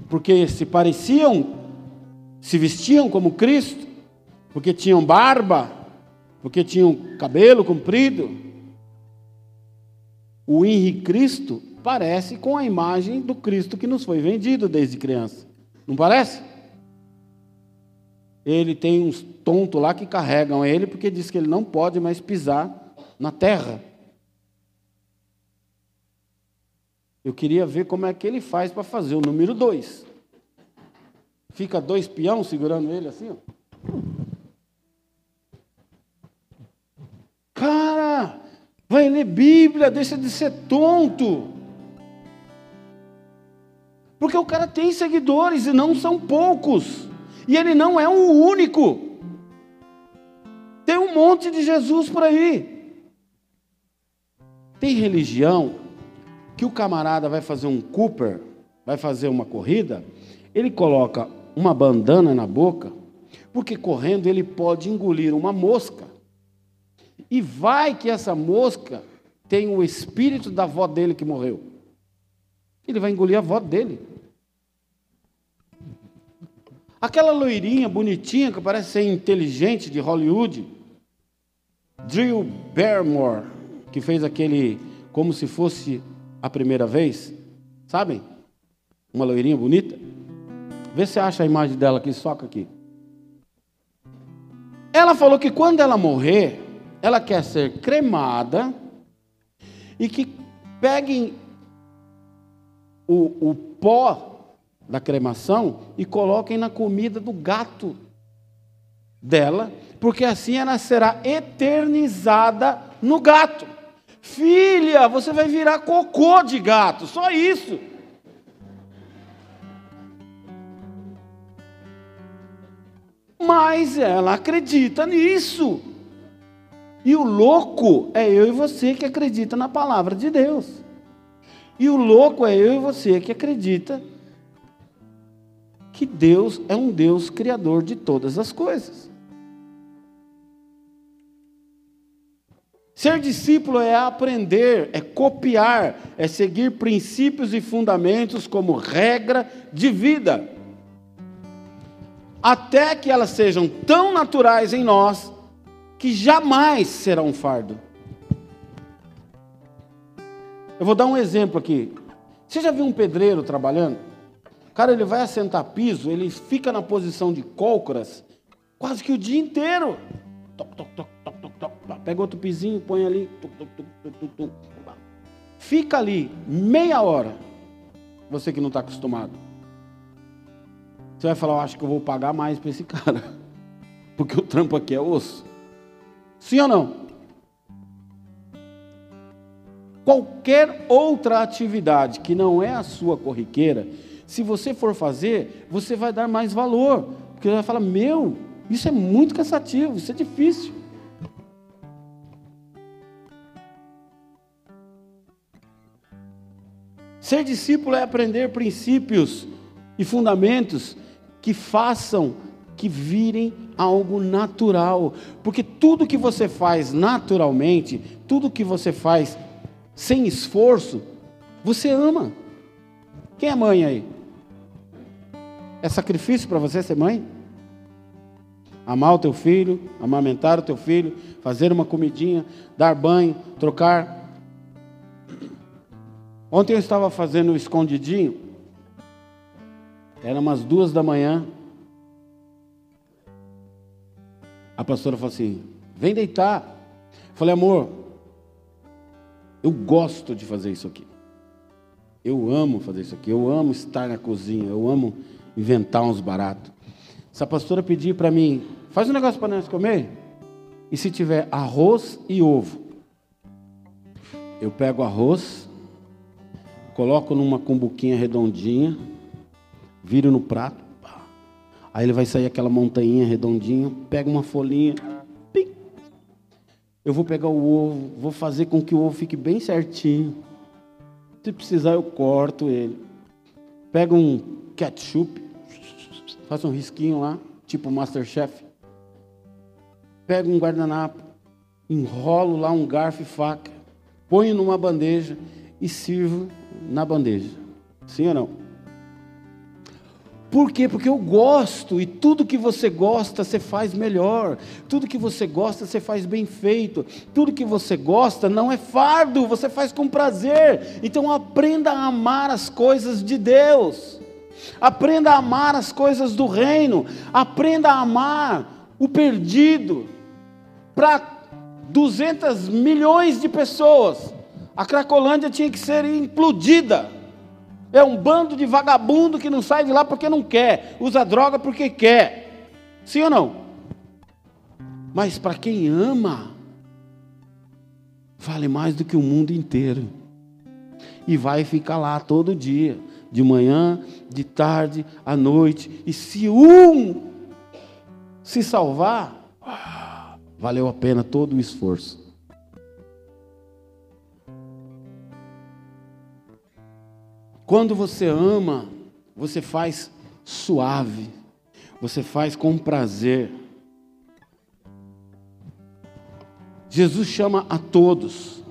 Porque se pareciam, se vestiam como Cristo, porque tinham barba, porque tinham cabelo comprido. O Henri Cristo parece com a imagem do Cristo que nos foi vendido desde criança. Não parece? Ele tem uns tontos lá que carregam ele porque diz que ele não pode mais pisar na terra. Eu queria ver como é que ele faz para fazer o número dois. Fica dois peão segurando ele assim, ó. Cara, vai ler Bíblia, deixa de ser tonto. Porque o cara tem seguidores e não são poucos. E ele não é o único. Tem um monte de Jesus por aí. Tem religião que o camarada vai fazer um Cooper, vai fazer uma corrida, ele coloca uma bandana na boca, porque correndo ele pode engolir uma mosca. E vai que essa mosca tem o espírito da avó dele que morreu. Ele vai engolir a avó dele. Aquela loirinha bonitinha que parece ser inteligente de Hollywood, Drew Barrymore, que fez aquele como se fosse a primeira vez, sabem? Uma loirinha bonita. Vê se acha a imagem dela aqui, soca aqui. Ela falou que quando ela morrer, ela quer ser cremada e que peguem o, o pó da cremação e coloquem na comida do gato dela, porque assim ela será eternizada no gato. Filha, você vai virar cocô de gato, só isso. Mas ela acredita nisso. E o louco é eu e você que acredita na palavra de Deus. E o louco é eu e você que acredita que Deus é um Deus criador de todas as coisas. Ser discípulo é aprender, é copiar, é seguir princípios e fundamentos como regra de vida, até que elas sejam tão naturais em nós que jamais será um fardo. Eu vou dar um exemplo aqui. Você já viu um pedreiro trabalhando? Cara, ele vai assentar piso, ele fica na posição de cócoras quase que o dia inteiro. Toc, toc, toc. Pega outro pisinho, põe ali. Fica ali meia hora. Você que não está acostumado. Você vai falar, eu acho que eu vou pagar mais para esse cara. Porque o trampo aqui é osso. Sim ou não? Qualquer outra atividade que não é a sua corriqueira, se você for fazer, você vai dar mais valor, porque você vai falar: meu, isso é muito cansativo, isso é difícil. Ser discípulo é aprender princípios e fundamentos que façam que virem algo natural, porque tudo que você faz naturalmente, tudo que você faz sem esforço, você ama. Quem é mãe aí? É sacrifício para você ser mãe? Amar o teu filho, amamentar o teu filho, fazer uma comidinha, dar banho, trocar. Ontem eu estava fazendo o escondidinho, era umas duas da manhã. A pastora falou assim: vem deitar. Eu falei, amor, eu gosto de fazer isso aqui. Eu amo fazer isso aqui. Eu amo estar na cozinha. Eu amo inventar uns baratos. Se a pastora pedir para mim, faz um negócio para nós comer. E se tiver arroz e ovo, eu pego arroz, coloco numa cumbuquinha redondinha, viro no prato. Aí ele vai sair aquela montanha redondinha, pega uma folhinha, eu vou pegar o ovo, vou fazer com que o ovo fique bem certinho. Se precisar, eu corto ele. Pego um ketchup, faço um risquinho lá, tipo Masterchef. Pego um guardanapo, enrolo lá um garfo e faca, ponho numa bandeja e sirvo na bandeja. Sim ou não? Por quê? Porque eu gosto e tudo que você gosta você faz melhor, tudo que você gosta você faz bem feito, tudo que você gosta não é fardo, você faz com prazer. Então aprenda a amar as coisas de Deus, aprenda a amar as coisas do reino, aprenda a amar o perdido. Para 200 milhões de pessoas, a Cracolândia tinha que ser implodida é um bando de vagabundo que não sai de lá porque não quer, usa droga porque quer. Sim ou não? Mas para quem ama, vale mais do que o mundo inteiro. E vai ficar lá todo dia, de manhã, de tarde, à noite. E se um se salvar, ah, valeu a pena todo o esforço. Quando você ama, você faz suave, você faz com prazer. Jesus chama a todos.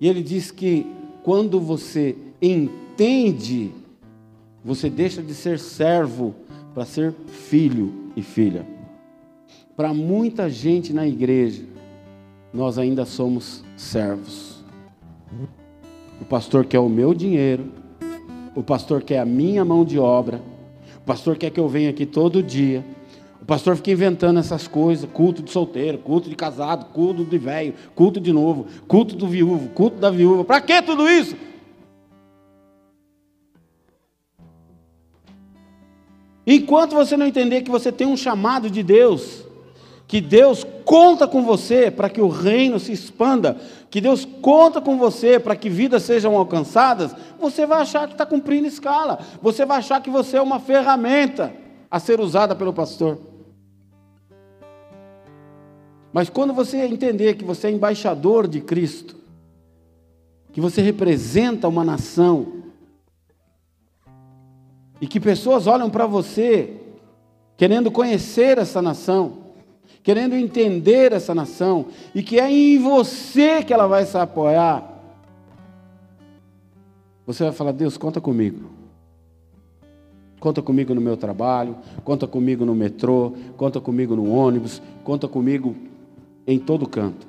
E ele diz que quando você entende, você deixa de ser servo para ser filho e filha. Para muita gente na igreja, nós ainda somos servos. O pastor quer o meu dinheiro, o pastor quer a minha mão de obra, o pastor quer que eu venha aqui todo dia. O pastor fica inventando essas coisas, culto de solteiro, culto de casado, culto de velho, culto de novo, culto do viúvo, culto da viúva. Para que tudo isso? Enquanto você não entender que você tem um chamado de Deus, que Deus conta com você para que o reino se expanda, que Deus conta com você para que vidas sejam alcançadas, você vai achar que está cumprindo escala, você vai achar que você é uma ferramenta a ser usada pelo pastor. Mas quando você entender que você é embaixador de Cristo, que você representa uma nação, e que pessoas olham para você querendo conhecer essa nação, querendo entender essa nação, e que é em você que ela vai se apoiar, você vai falar: Deus, conta comigo. Conta comigo no meu trabalho, conta comigo no metrô, conta comigo no ônibus, conta comigo em todo canto.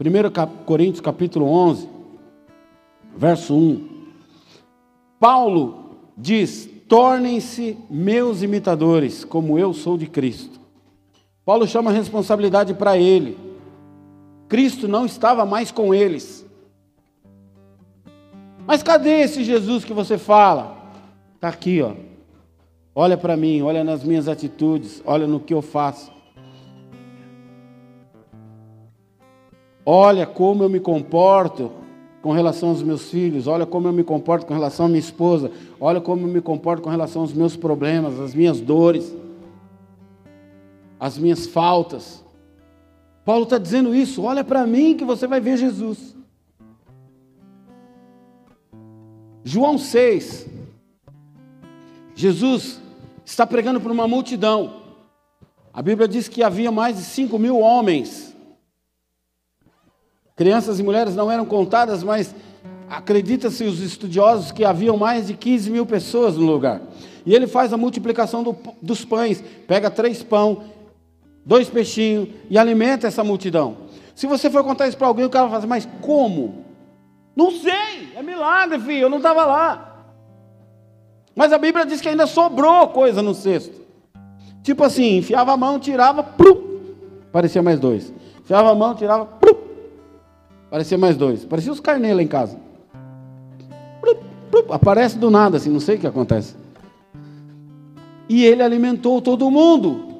1 Coríntios capítulo 11, verso 1. Paulo diz: Tornem-se meus imitadores, como eu sou de Cristo. Paulo chama a responsabilidade para ele. Cristo não estava mais com eles. Mas cadê esse Jesus que você fala? Está aqui, ó. Olha para mim, olha nas minhas atitudes, olha no que eu faço. Olha como eu me comporto com relação aos meus filhos, olha como eu me comporto com relação à minha esposa, olha como eu me comporto com relação aos meus problemas, às minhas dores, às minhas faltas. Paulo está dizendo isso, olha para mim que você vai ver Jesus. João 6, Jesus está pregando para uma multidão. A Bíblia diz que havia mais de 5 mil homens Crianças e mulheres não eram contadas, mas acredita-se os estudiosos que haviam mais de 15 mil pessoas no lugar. E ele faz a multiplicação do, dos pães, pega três pão, dois peixinhos e alimenta essa multidão. Se você for contar isso para alguém, o cara vai falar, mas como? Não sei, é milagre, filho, eu não estava lá. Mas a Bíblia diz que ainda sobrou coisa no cesto. Tipo assim, enfiava a mão, tirava, plum, parecia mais dois. Enfiava a mão, tirava, plum, Parecia mais dois. Parecia os carneiros lá em casa. Aparece do nada, assim, não sei o que acontece. E ele alimentou todo mundo.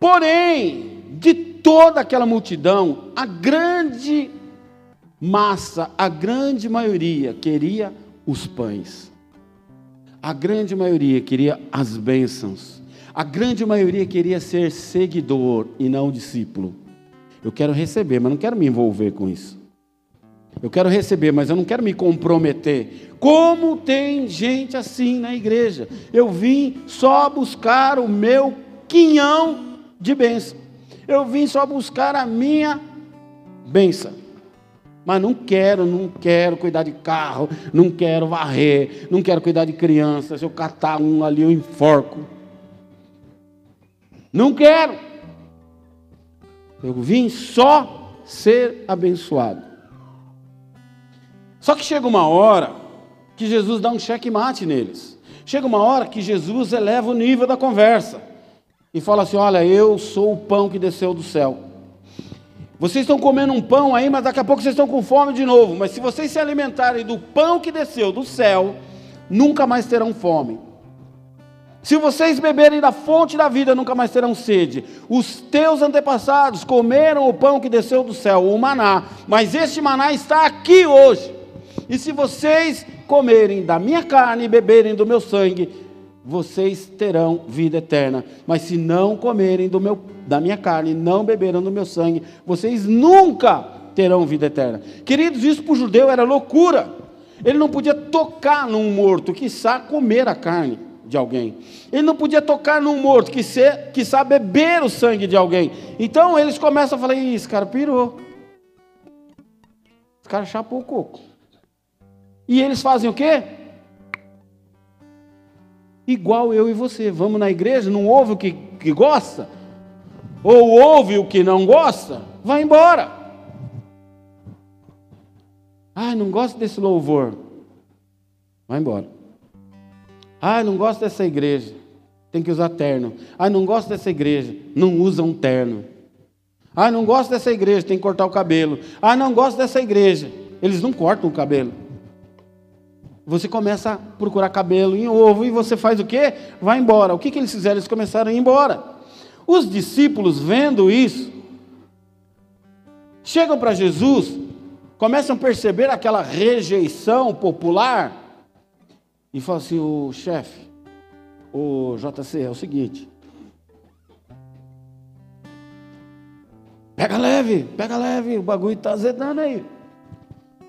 Porém, de toda aquela multidão, a grande massa, a grande maioria queria os pães. A grande maioria queria as bênçãos. A grande maioria queria ser seguidor e não discípulo. Eu quero receber, mas não quero me envolver com isso. Eu quero receber, mas eu não quero me comprometer. Como tem gente assim na igreja? Eu vim só buscar o meu quinhão de bênção. Eu vim só buscar a minha bênção. Mas não quero, não quero cuidar de carro, não quero varrer, não quero cuidar de criança. Se eu catar um ali, eu enforco. Não quero. Eu vim só ser abençoado. Só que chega uma hora que Jesus dá um checkmate neles. Chega uma hora que Jesus eleva o nível da conversa e fala assim: Olha, eu sou o pão que desceu do céu. Vocês estão comendo um pão aí, mas daqui a pouco vocês estão com fome de novo. Mas se vocês se alimentarem do pão que desceu do céu, nunca mais terão fome. Se vocês beberem da fonte da vida, nunca mais terão sede. Os teus antepassados comeram o pão que desceu do céu, o maná, mas este maná está aqui hoje. E se vocês comerem da minha carne e beberem do meu sangue, vocês terão vida eterna. Mas se não comerem do meu, da minha carne, não beberem do meu sangue, vocês nunca terão vida eterna. Queridos, isso para o judeu era loucura. Ele não podia tocar num morto, quiçá comer a carne de alguém. Ele não podia tocar num morto, quiçá, quiçá beber o sangue de alguém. Então eles começam a falar: Ih, esse cara pirou. Esse cara chapou o coco. E eles fazem o quê? Igual eu e você. Vamos na igreja, não ouve o que, que gosta? Ou ouve o que não gosta? Vai embora. Ah, não gosto desse louvor. Vai embora. Ah, não gosto dessa igreja. Tem que usar terno. Ah, não gosto dessa igreja. Não usa um terno. Ah, não gosto dessa igreja. Tem que cortar o cabelo. Ah, não gosto dessa igreja. Eles não cortam o cabelo. Você começa a procurar cabelo em ovo e você faz o quê? Vai embora. O que, que eles fizeram? Eles começaram a ir embora. Os discípulos, vendo isso, chegam para Jesus, começam a perceber aquela rejeição popular e falam assim: o chefe, o JC, é o seguinte. Pega leve, pega leve, o bagulho está azedando aí.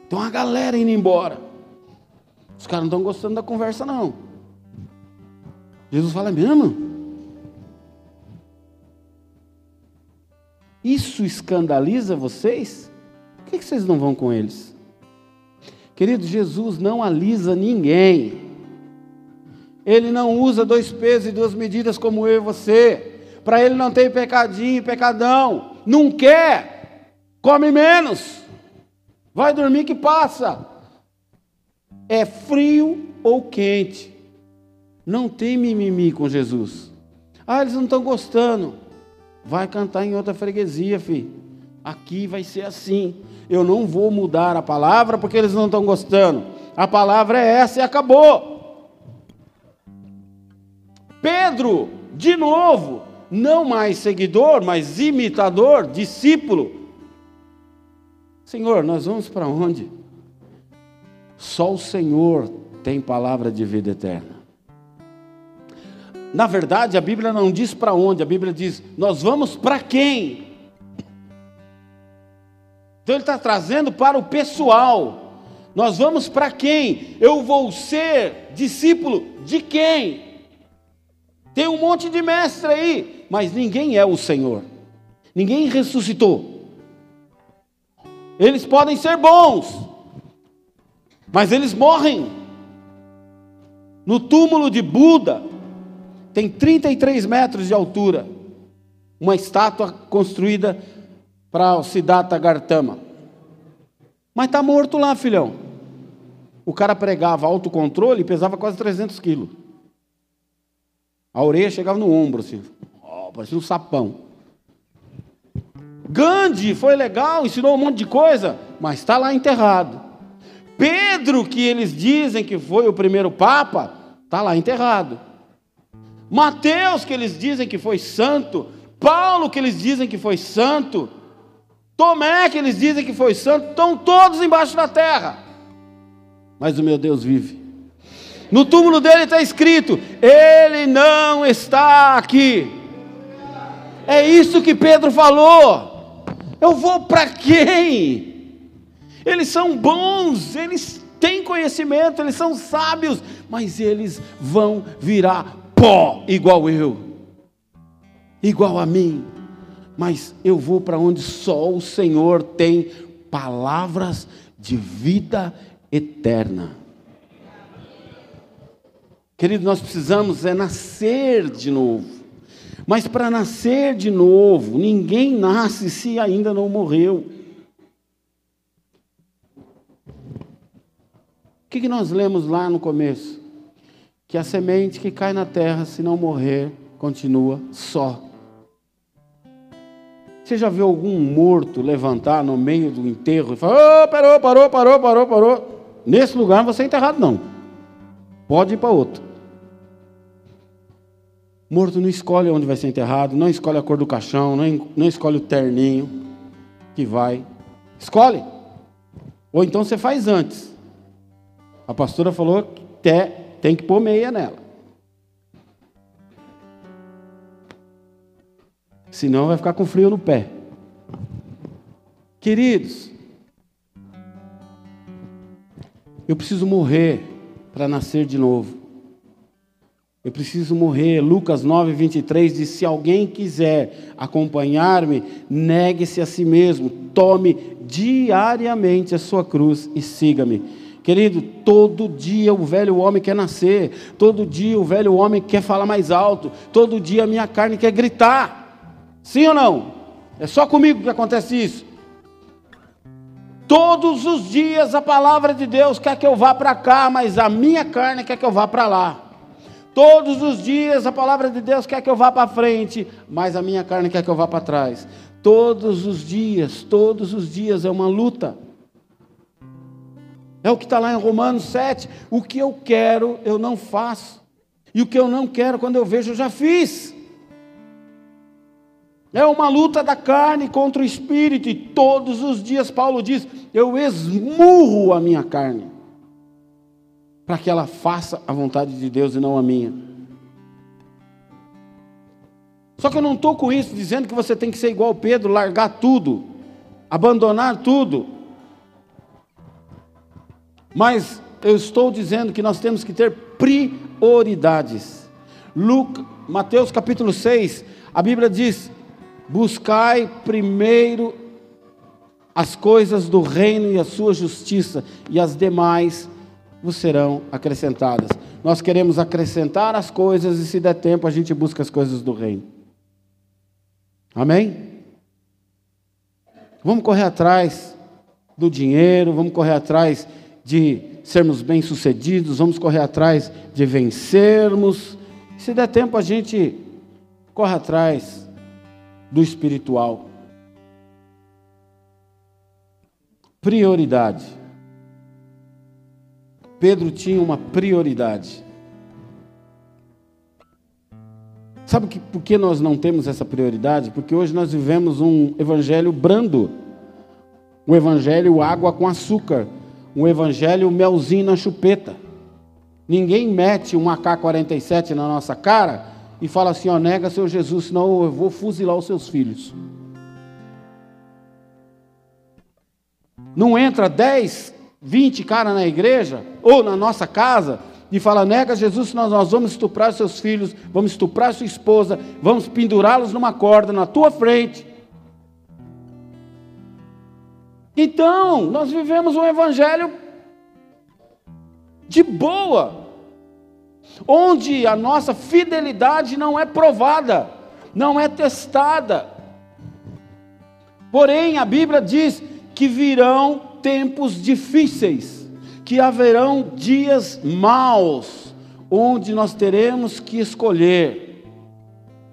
Tem uma galera indo embora. Os caras não estão gostando da conversa, não. Jesus fala mesmo? Isso escandaliza vocês? Por que vocês não vão com eles? Querido, Jesus não alisa ninguém. Ele não usa dois pesos e duas medidas como eu e você. Para ele não tem pecadinho pecadão. Não quer, come menos. Vai dormir que passa é frio ou quente. Não tem mimimi com Jesus. Ah, eles não estão gostando. Vai cantar em outra freguesia, filho. Aqui vai ser assim. Eu não vou mudar a palavra porque eles não estão gostando. A palavra é essa e acabou. Pedro, de novo, não mais seguidor, mas imitador, discípulo. Senhor, nós vamos para onde? Só o Senhor tem palavra de vida eterna. Na verdade, a Bíblia não diz para onde, a Bíblia diz: nós vamos para quem? Então ele está trazendo para o pessoal. Nós vamos para quem? Eu vou ser discípulo de quem? Tem um monte de mestre aí, mas ninguém é o Senhor. Ninguém ressuscitou. Eles podem ser bons, mas eles morrem. No túmulo de Buda, tem 33 metros de altura, uma estátua construída para o Siddhartha Gautama. Mas está morto lá, filhão. O cara pregava autocontrole e pesava quase 300 quilos. A orelha chegava no ombro, assim, oh, parecia um sapão. Gandhi foi legal, ensinou um monte de coisa, mas está lá enterrado. Pedro, que eles dizem que foi o primeiro papa, está lá enterrado. Mateus, que eles dizem que foi santo. Paulo, que eles dizem que foi santo. Tomé, que eles dizem que foi santo. Estão todos embaixo da terra. Mas o meu Deus vive. No túmulo dele está escrito: Ele não está aqui. É isso que Pedro falou. Eu vou para quem? Eles são bons, eles têm conhecimento, eles são sábios, mas eles vão virar pó igual eu, igual a mim. Mas eu vou para onde só o Senhor tem palavras de vida eterna. Querido, nós precisamos é nascer de novo. Mas para nascer de novo, ninguém nasce se ainda não morreu. O que, nós lemos lá no começo? Que a semente que cai na terra, se não morrer, continua só. Você já viu algum morto levantar no meio do enterro e falar: oh, parou, parou, parou, parou, parou? Nesse lugar você é enterrado, não. Pode ir para outro. Morto não escolhe onde vai ser enterrado, não escolhe a cor do caixão, não, não escolhe o terninho que vai. Escolhe. Ou então você faz antes. A pastora falou que tem que pôr meia nela. Senão vai ficar com frio no pé. Queridos, eu preciso morrer para nascer de novo. Eu preciso morrer. Lucas 9, 23 diz: Se alguém quiser acompanhar-me, negue-se a si mesmo, tome diariamente a sua cruz e siga-me. Querido, todo dia o velho homem quer nascer, todo dia o velho homem quer falar mais alto, todo dia a minha carne quer gritar. Sim ou não? É só comigo que acontece isso. Todos os dias a palavra de Deus quer que eu vá para cá, mas a minha carne quer que eu vá para lá. Todos os dias a palavra de Deus quer que eu vá para frente, mas a minha carne quer que eu vá para trás. Todos os dias, todos os dias é uma luta. É o que está lá em Romanos 7. O que eu quero, eu não faço. E o que eu não quero, quando eu vejo, eu já fiz. É uma luta da carne contra o espírito, e todos os dias Paulo diz: eu esmurro a minha carne, para que ela faça a vontade de Deus e não a minha. Só que eu não estou com isso dizendo que você tem que ser igual Pedro, largar tudo, abandonar tudo. Mas eu estou dizendo que nós temos que ter prioridades. Lucas, Mateus capítulo 6, a Bíblia diz: Buscai primeiro as coisas do reino e a sua justiça, e as demais vos serão acrescentadas. Nós queremos acrescentar as coisas e, se der tempo, a gente busca as coisas do reino. Amém? Vamos correr atrás do dinheiro, vamos correr atrás de sermos bem-sucedidos, vamos correr atrás de vencermos. Se der tempo, a gente corre atrás do espiritual. Prioridade. Pedro tinha uma prioridade. Sabe que, por que nós não temos essa prioridade? Porque hoje nós vivemos um evangelho brando. um evangelho água com açúcar, um evangelho melzinho na chupeta. Ninguém mete um AK-47 na nossa cara e fala assim: ó, nega seu Jesus, senão eu vou fuzilar os seus filhos. Não entra 10, 20 caras na igreja ou na nossa casa e fala: nega Jesus, senão nós vamos estuprar seus filhos, vamos estuprar sua esposa, vamos pendurá-los numa corda na tua frente. Então, nós vivemos um evangelho de boa, onde a nossa fidelidade não é provada, não é testada. Porém, a Bíblia diz que virão tempos difíceis, que haverão dias maus, onde nós teremos que escolher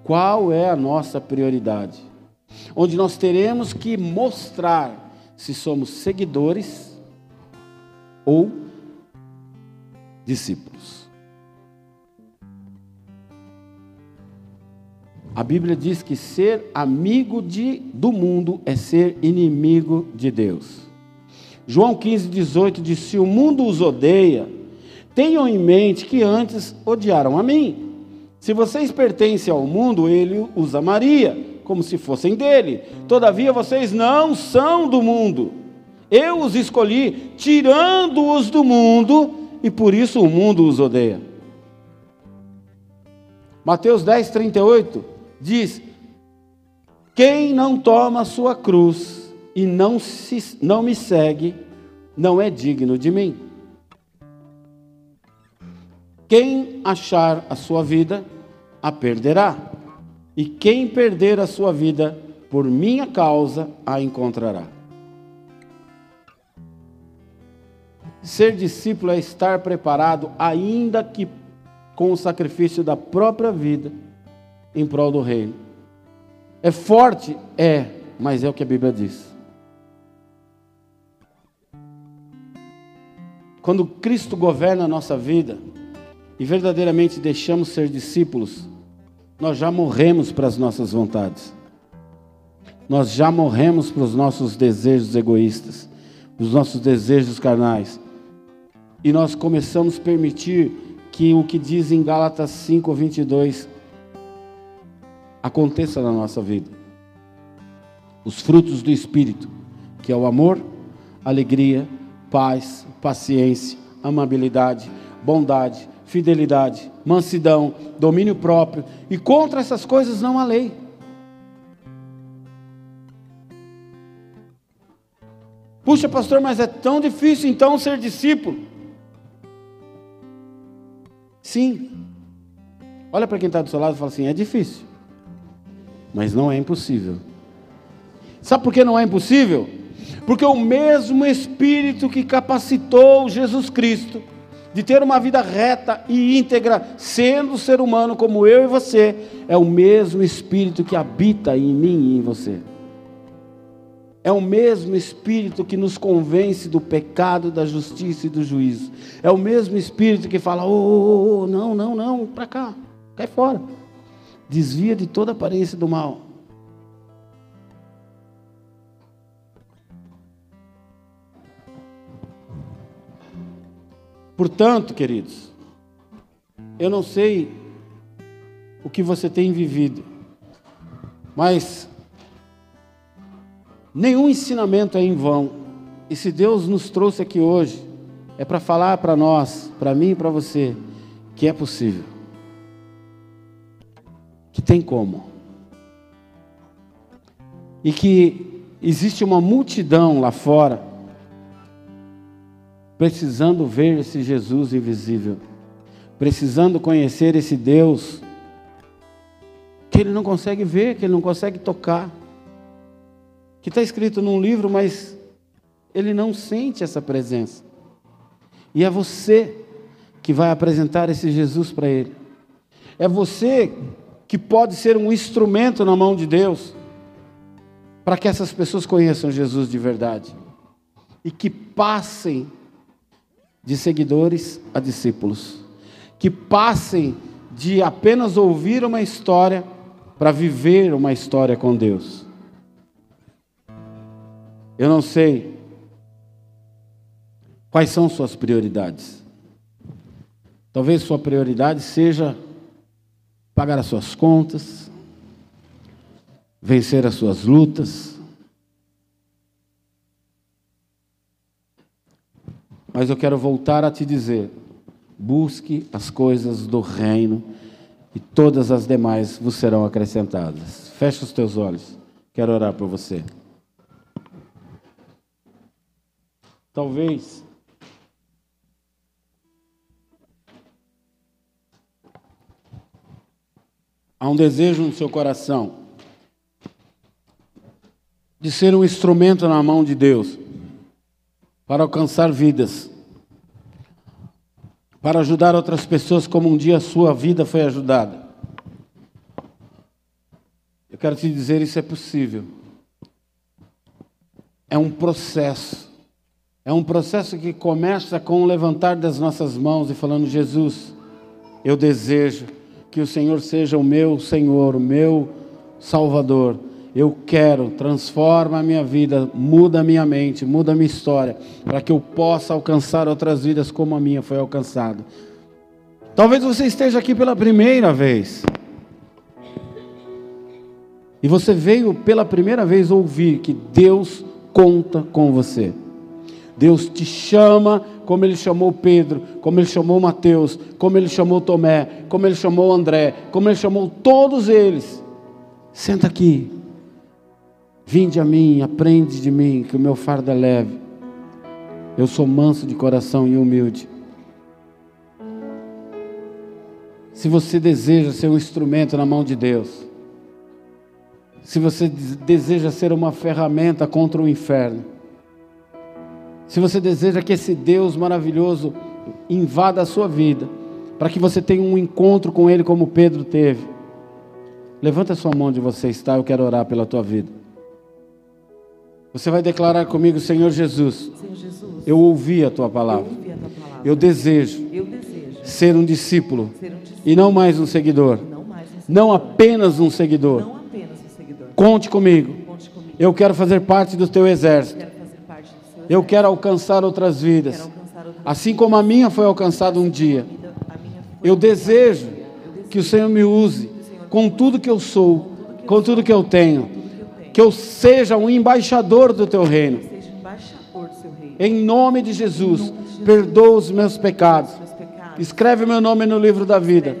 qual é a nossa prioridade, onde nós teremos que mostrar se somos seguidores ou discípulos. A Bíblia diz que ser amigo de, do mundo é ser inimigo de Deus. João 15, 18 diz: Se o mundo os odeia, tenham em mente que antes odiaram a mim. Se vocês pertencem ao mundo, ele os amaria, como se fossem dele. Todavia vocês não são do mundo. Eu os escolhi, tirando-os do mundo, e por isso o mundo os odeia. Mateus 10, 38 diz: Quem não toma a sua cruz e não, se, não me segue, não é digno de mim. Quem achar a sua vida, a perderá. E quem perder a sua vida, por minha causa, a encontrará. Ser discípulo é estar preparado, ainda que com o sacrifício da própria vida, em prol do reino. É forte? É, mas é o que a Bíblia diz. Quando Cristo governa a nossa vida e verdadeiramente deixamos ser discípulos, nós já morremos para as nossas vontades. Nós já morremos para os nossos desejos egoístas, os nossos desejos carnais e nós começamos a permitir que o que diz em Gálatas 5, 22 aconteça na nossa vida. Os frutos do Espírito, que é o amor, alegria, paz, paciência, amabilidade, bondade, fidelidade, mansidão, domínio próprio, e contra essas coisas não há lei. Puxa, pastor, mas é tão difícil então ser discípulo. Sim. Olha para quem está do seu lado e fala assim: é difícil, mas não é impossível. Sabe por que não é impossível? Porque o mesmo Espírito que capacitou Jesus Cristo de ter uma vida reta e íntegra, sendo ser humano como eu e você, é o mesmo Espírito que habita em mim e em você. É o mesmo Espírito que nos convence do pecado, da justiça e do juízo. É o mesmo Espírito que fala: oh, oh, oh não, não, não, para cá, cai fora. Desvia de toda aparência do mal. Portanto, queridos, eu não sei o que você tem vivido, mas Nenhum ensinamento é em vão. E se Deus nos trouxe aqui hoje, é para falar para nós, para mim e para você, que é possível. Que tem como. E que existe uma multidão lá fora precisando ver esse Jesus invisível, precisando conhecer esse Deus que ele não consegue ver, que ele não consegue tocar que está escrito num livro, mas ele não sente essa presença. E é você que vai apresentar esse Jesus para ele. É você que pode ser um instrumento na mão de Deus para que essas pessoas conheçam Jesus de verdade e que passem de seguidores a discípulos, que passem de apenas ouvir uma história para viver uma história com Deus. Eu não sei Quais são suas prioridades? Talvez sua prioridade seja pagar as suas contas, vencer as suas lutas. Mas eu quero voltar a te dizer: busque as coisas do reino e todas as demais vos serão acrescentadas. Feche os teus olhos. Quero orar por você. Talvez há um desejo no seu coração de ser um instrumento na mão de Deus para alcançar vidas, para ajudar outras pessoas como um dia a sua vida foi ajudada. Eu quero te dizer, isso é possível. É um processo. É um processo que começa com o levantar das nossas mãos e falando: Jesus, eu desejo que o Senhor seja o meu Senhor, o meu Salvador. Eu quero, transforma a minha vida, muda a minha mente, muda a minha história, para que eu possa alcançar outras vidas como a minha foi alcançada. Talvez você esteja aqui pela primeira vez. E você veio pela primeira vez ouvir que Deus conta com você. Deus te chama como ele chamou Pedro, como ele chamou Mateus, como ele chamou Tomé, como ele chamou André, como ele chamou todos eles. Senta aqui. Vinde a mim, aprende de mim, que o meu fardo é leve. Eu sou manso de coração e humilde. Se você deseja ser um instrumento na mão de Deus, se você deseja ser uma ferramenta contra o inferno, se você deseja que esse Deus maravilhoso invada a sua vida, para que você tenha um encontro com Ele como Pedro teve, levanta a sua mão onde você está, eu quero orar pela tua vida. Você vai declarar comigo, Senhor Jesus, Senhor Jesus, eu ouvi a tua eu palavra, ouvi a tua palavra. eu desejo Eu desejo ser um discípulo ser um discípulo, e não mais um seguidor, não mais um seguidor. não apenas um seguidor. Não apenas um seguidor. Conte comigo, Conte comigo. eu quero fazer parte do teu exército, quero do seu eu quero alcançar outras Quero vidas, alcançar outras assim como a minha foi alcançada um dia. vidas. A minha foi Eu desejo Eu que o Senhor me use com tudo que eu sou, com tudo que eu tenho, que eu seja um embaixador do teu reino. Em nome de Jesus, perdoa os meus pecados. Escreve meu nome no livro da vida,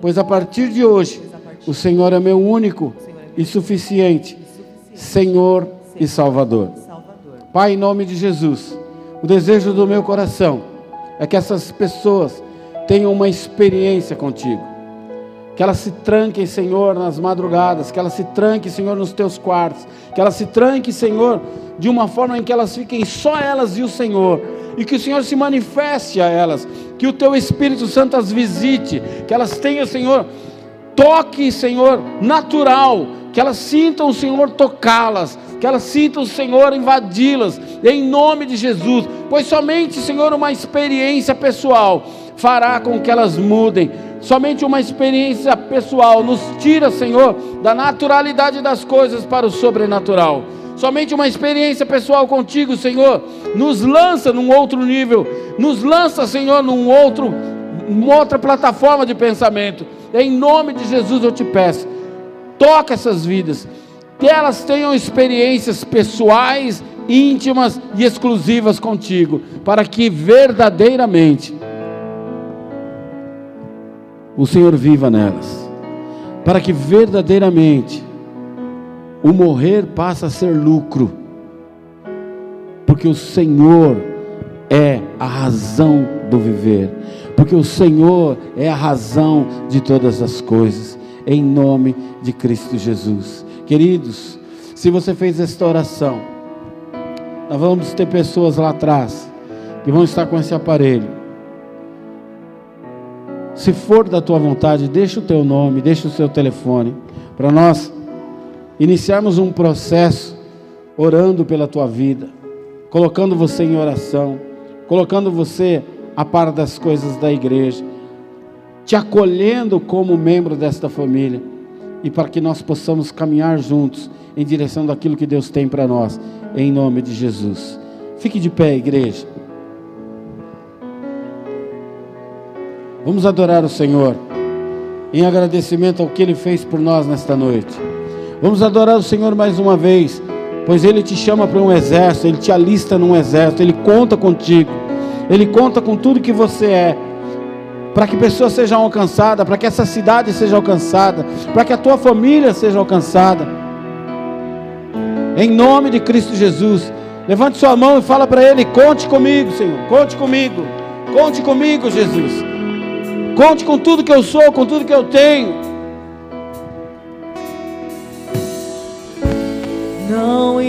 pois a partir de hoje, o Senhor é meu único é e suficiente Senhor e. Salvador. Pai, em nome de Jesus, o desejo do meu coração é que essas pessoas tenham uma experiência contigo. Que elas se tranquem, Senhor, nas madrugadas, que elas se tranquem, Senhor, nos teus quartos, que elas se tranquem, Senhor, de uma forma em que elas fiquem só elas e o Senhor, e que o Senhor se manifeste a elas, que o teu Espírito Santo as visite, que elas tenham, Senhor, toque, Senhor, natural, que elas sintam o Senhor tocá-las, que elas sintam o Senhor invadi-las, em nome de Jesus, pois somente, Senhor, uma experiência pessoal fará com que elas mudem. Somente uma experiência pessoal nos tira, Senhor, da naturalidade das coisas para o sobrenatural. Somente uma experiência pessoal contigo, Senhor, nos lança num outro nível, nos lança, Senhor, num outro, uma outra plataforma de pensamento. Em nome de Jesus eu te peço, toca essas vidas, que elas tenham experiências pessoais, íntimas e exclusivas contigo, para que verdadeiramente o Senhor viva nelas, para que verdadeiramente o morrer passa a ser lucro, porque o Senhor é a razão do viver, porque o Senhor é a razão de todas as coisas, em nome de Cristo Jesus. Queridos, se você fez esta oração, nós vamos ter pessoas lá atrás que vão estar com esse aparelho. Se for da tua vontade, deixa o teu nome, deixa o seu telefone, para nós iniciarmos um processo orando pela tua vida, colocando você em oração, colocando você a par das coisas da igreja, te acolhendo como membro desta família e para que nós possamos caminhar juntos em direção daquilo que Deus tem para nós, em nome de Jesus. Fique de pé, igreja. Vamos adorar o Senhor em agradecimento ao que Ele fez por nós nesta noite. Vamos adorar o Senhor mais uma vez, pois Ele te chama para um exército, Ele te alista num exército, Ele conta contigo, Ele conta com tudo que você é, para que pessoas sejam alcançadas, para que essa cidade seja alcançada, para que a tua família seja alcançada. Em nome de Cristo Jesus, levante sua mão e fala para Ele: conte comigo, Senhor, conte comigo, conte comigo, Jesus. Conte com tudo que eu sou, com tudo que eu tenho. Não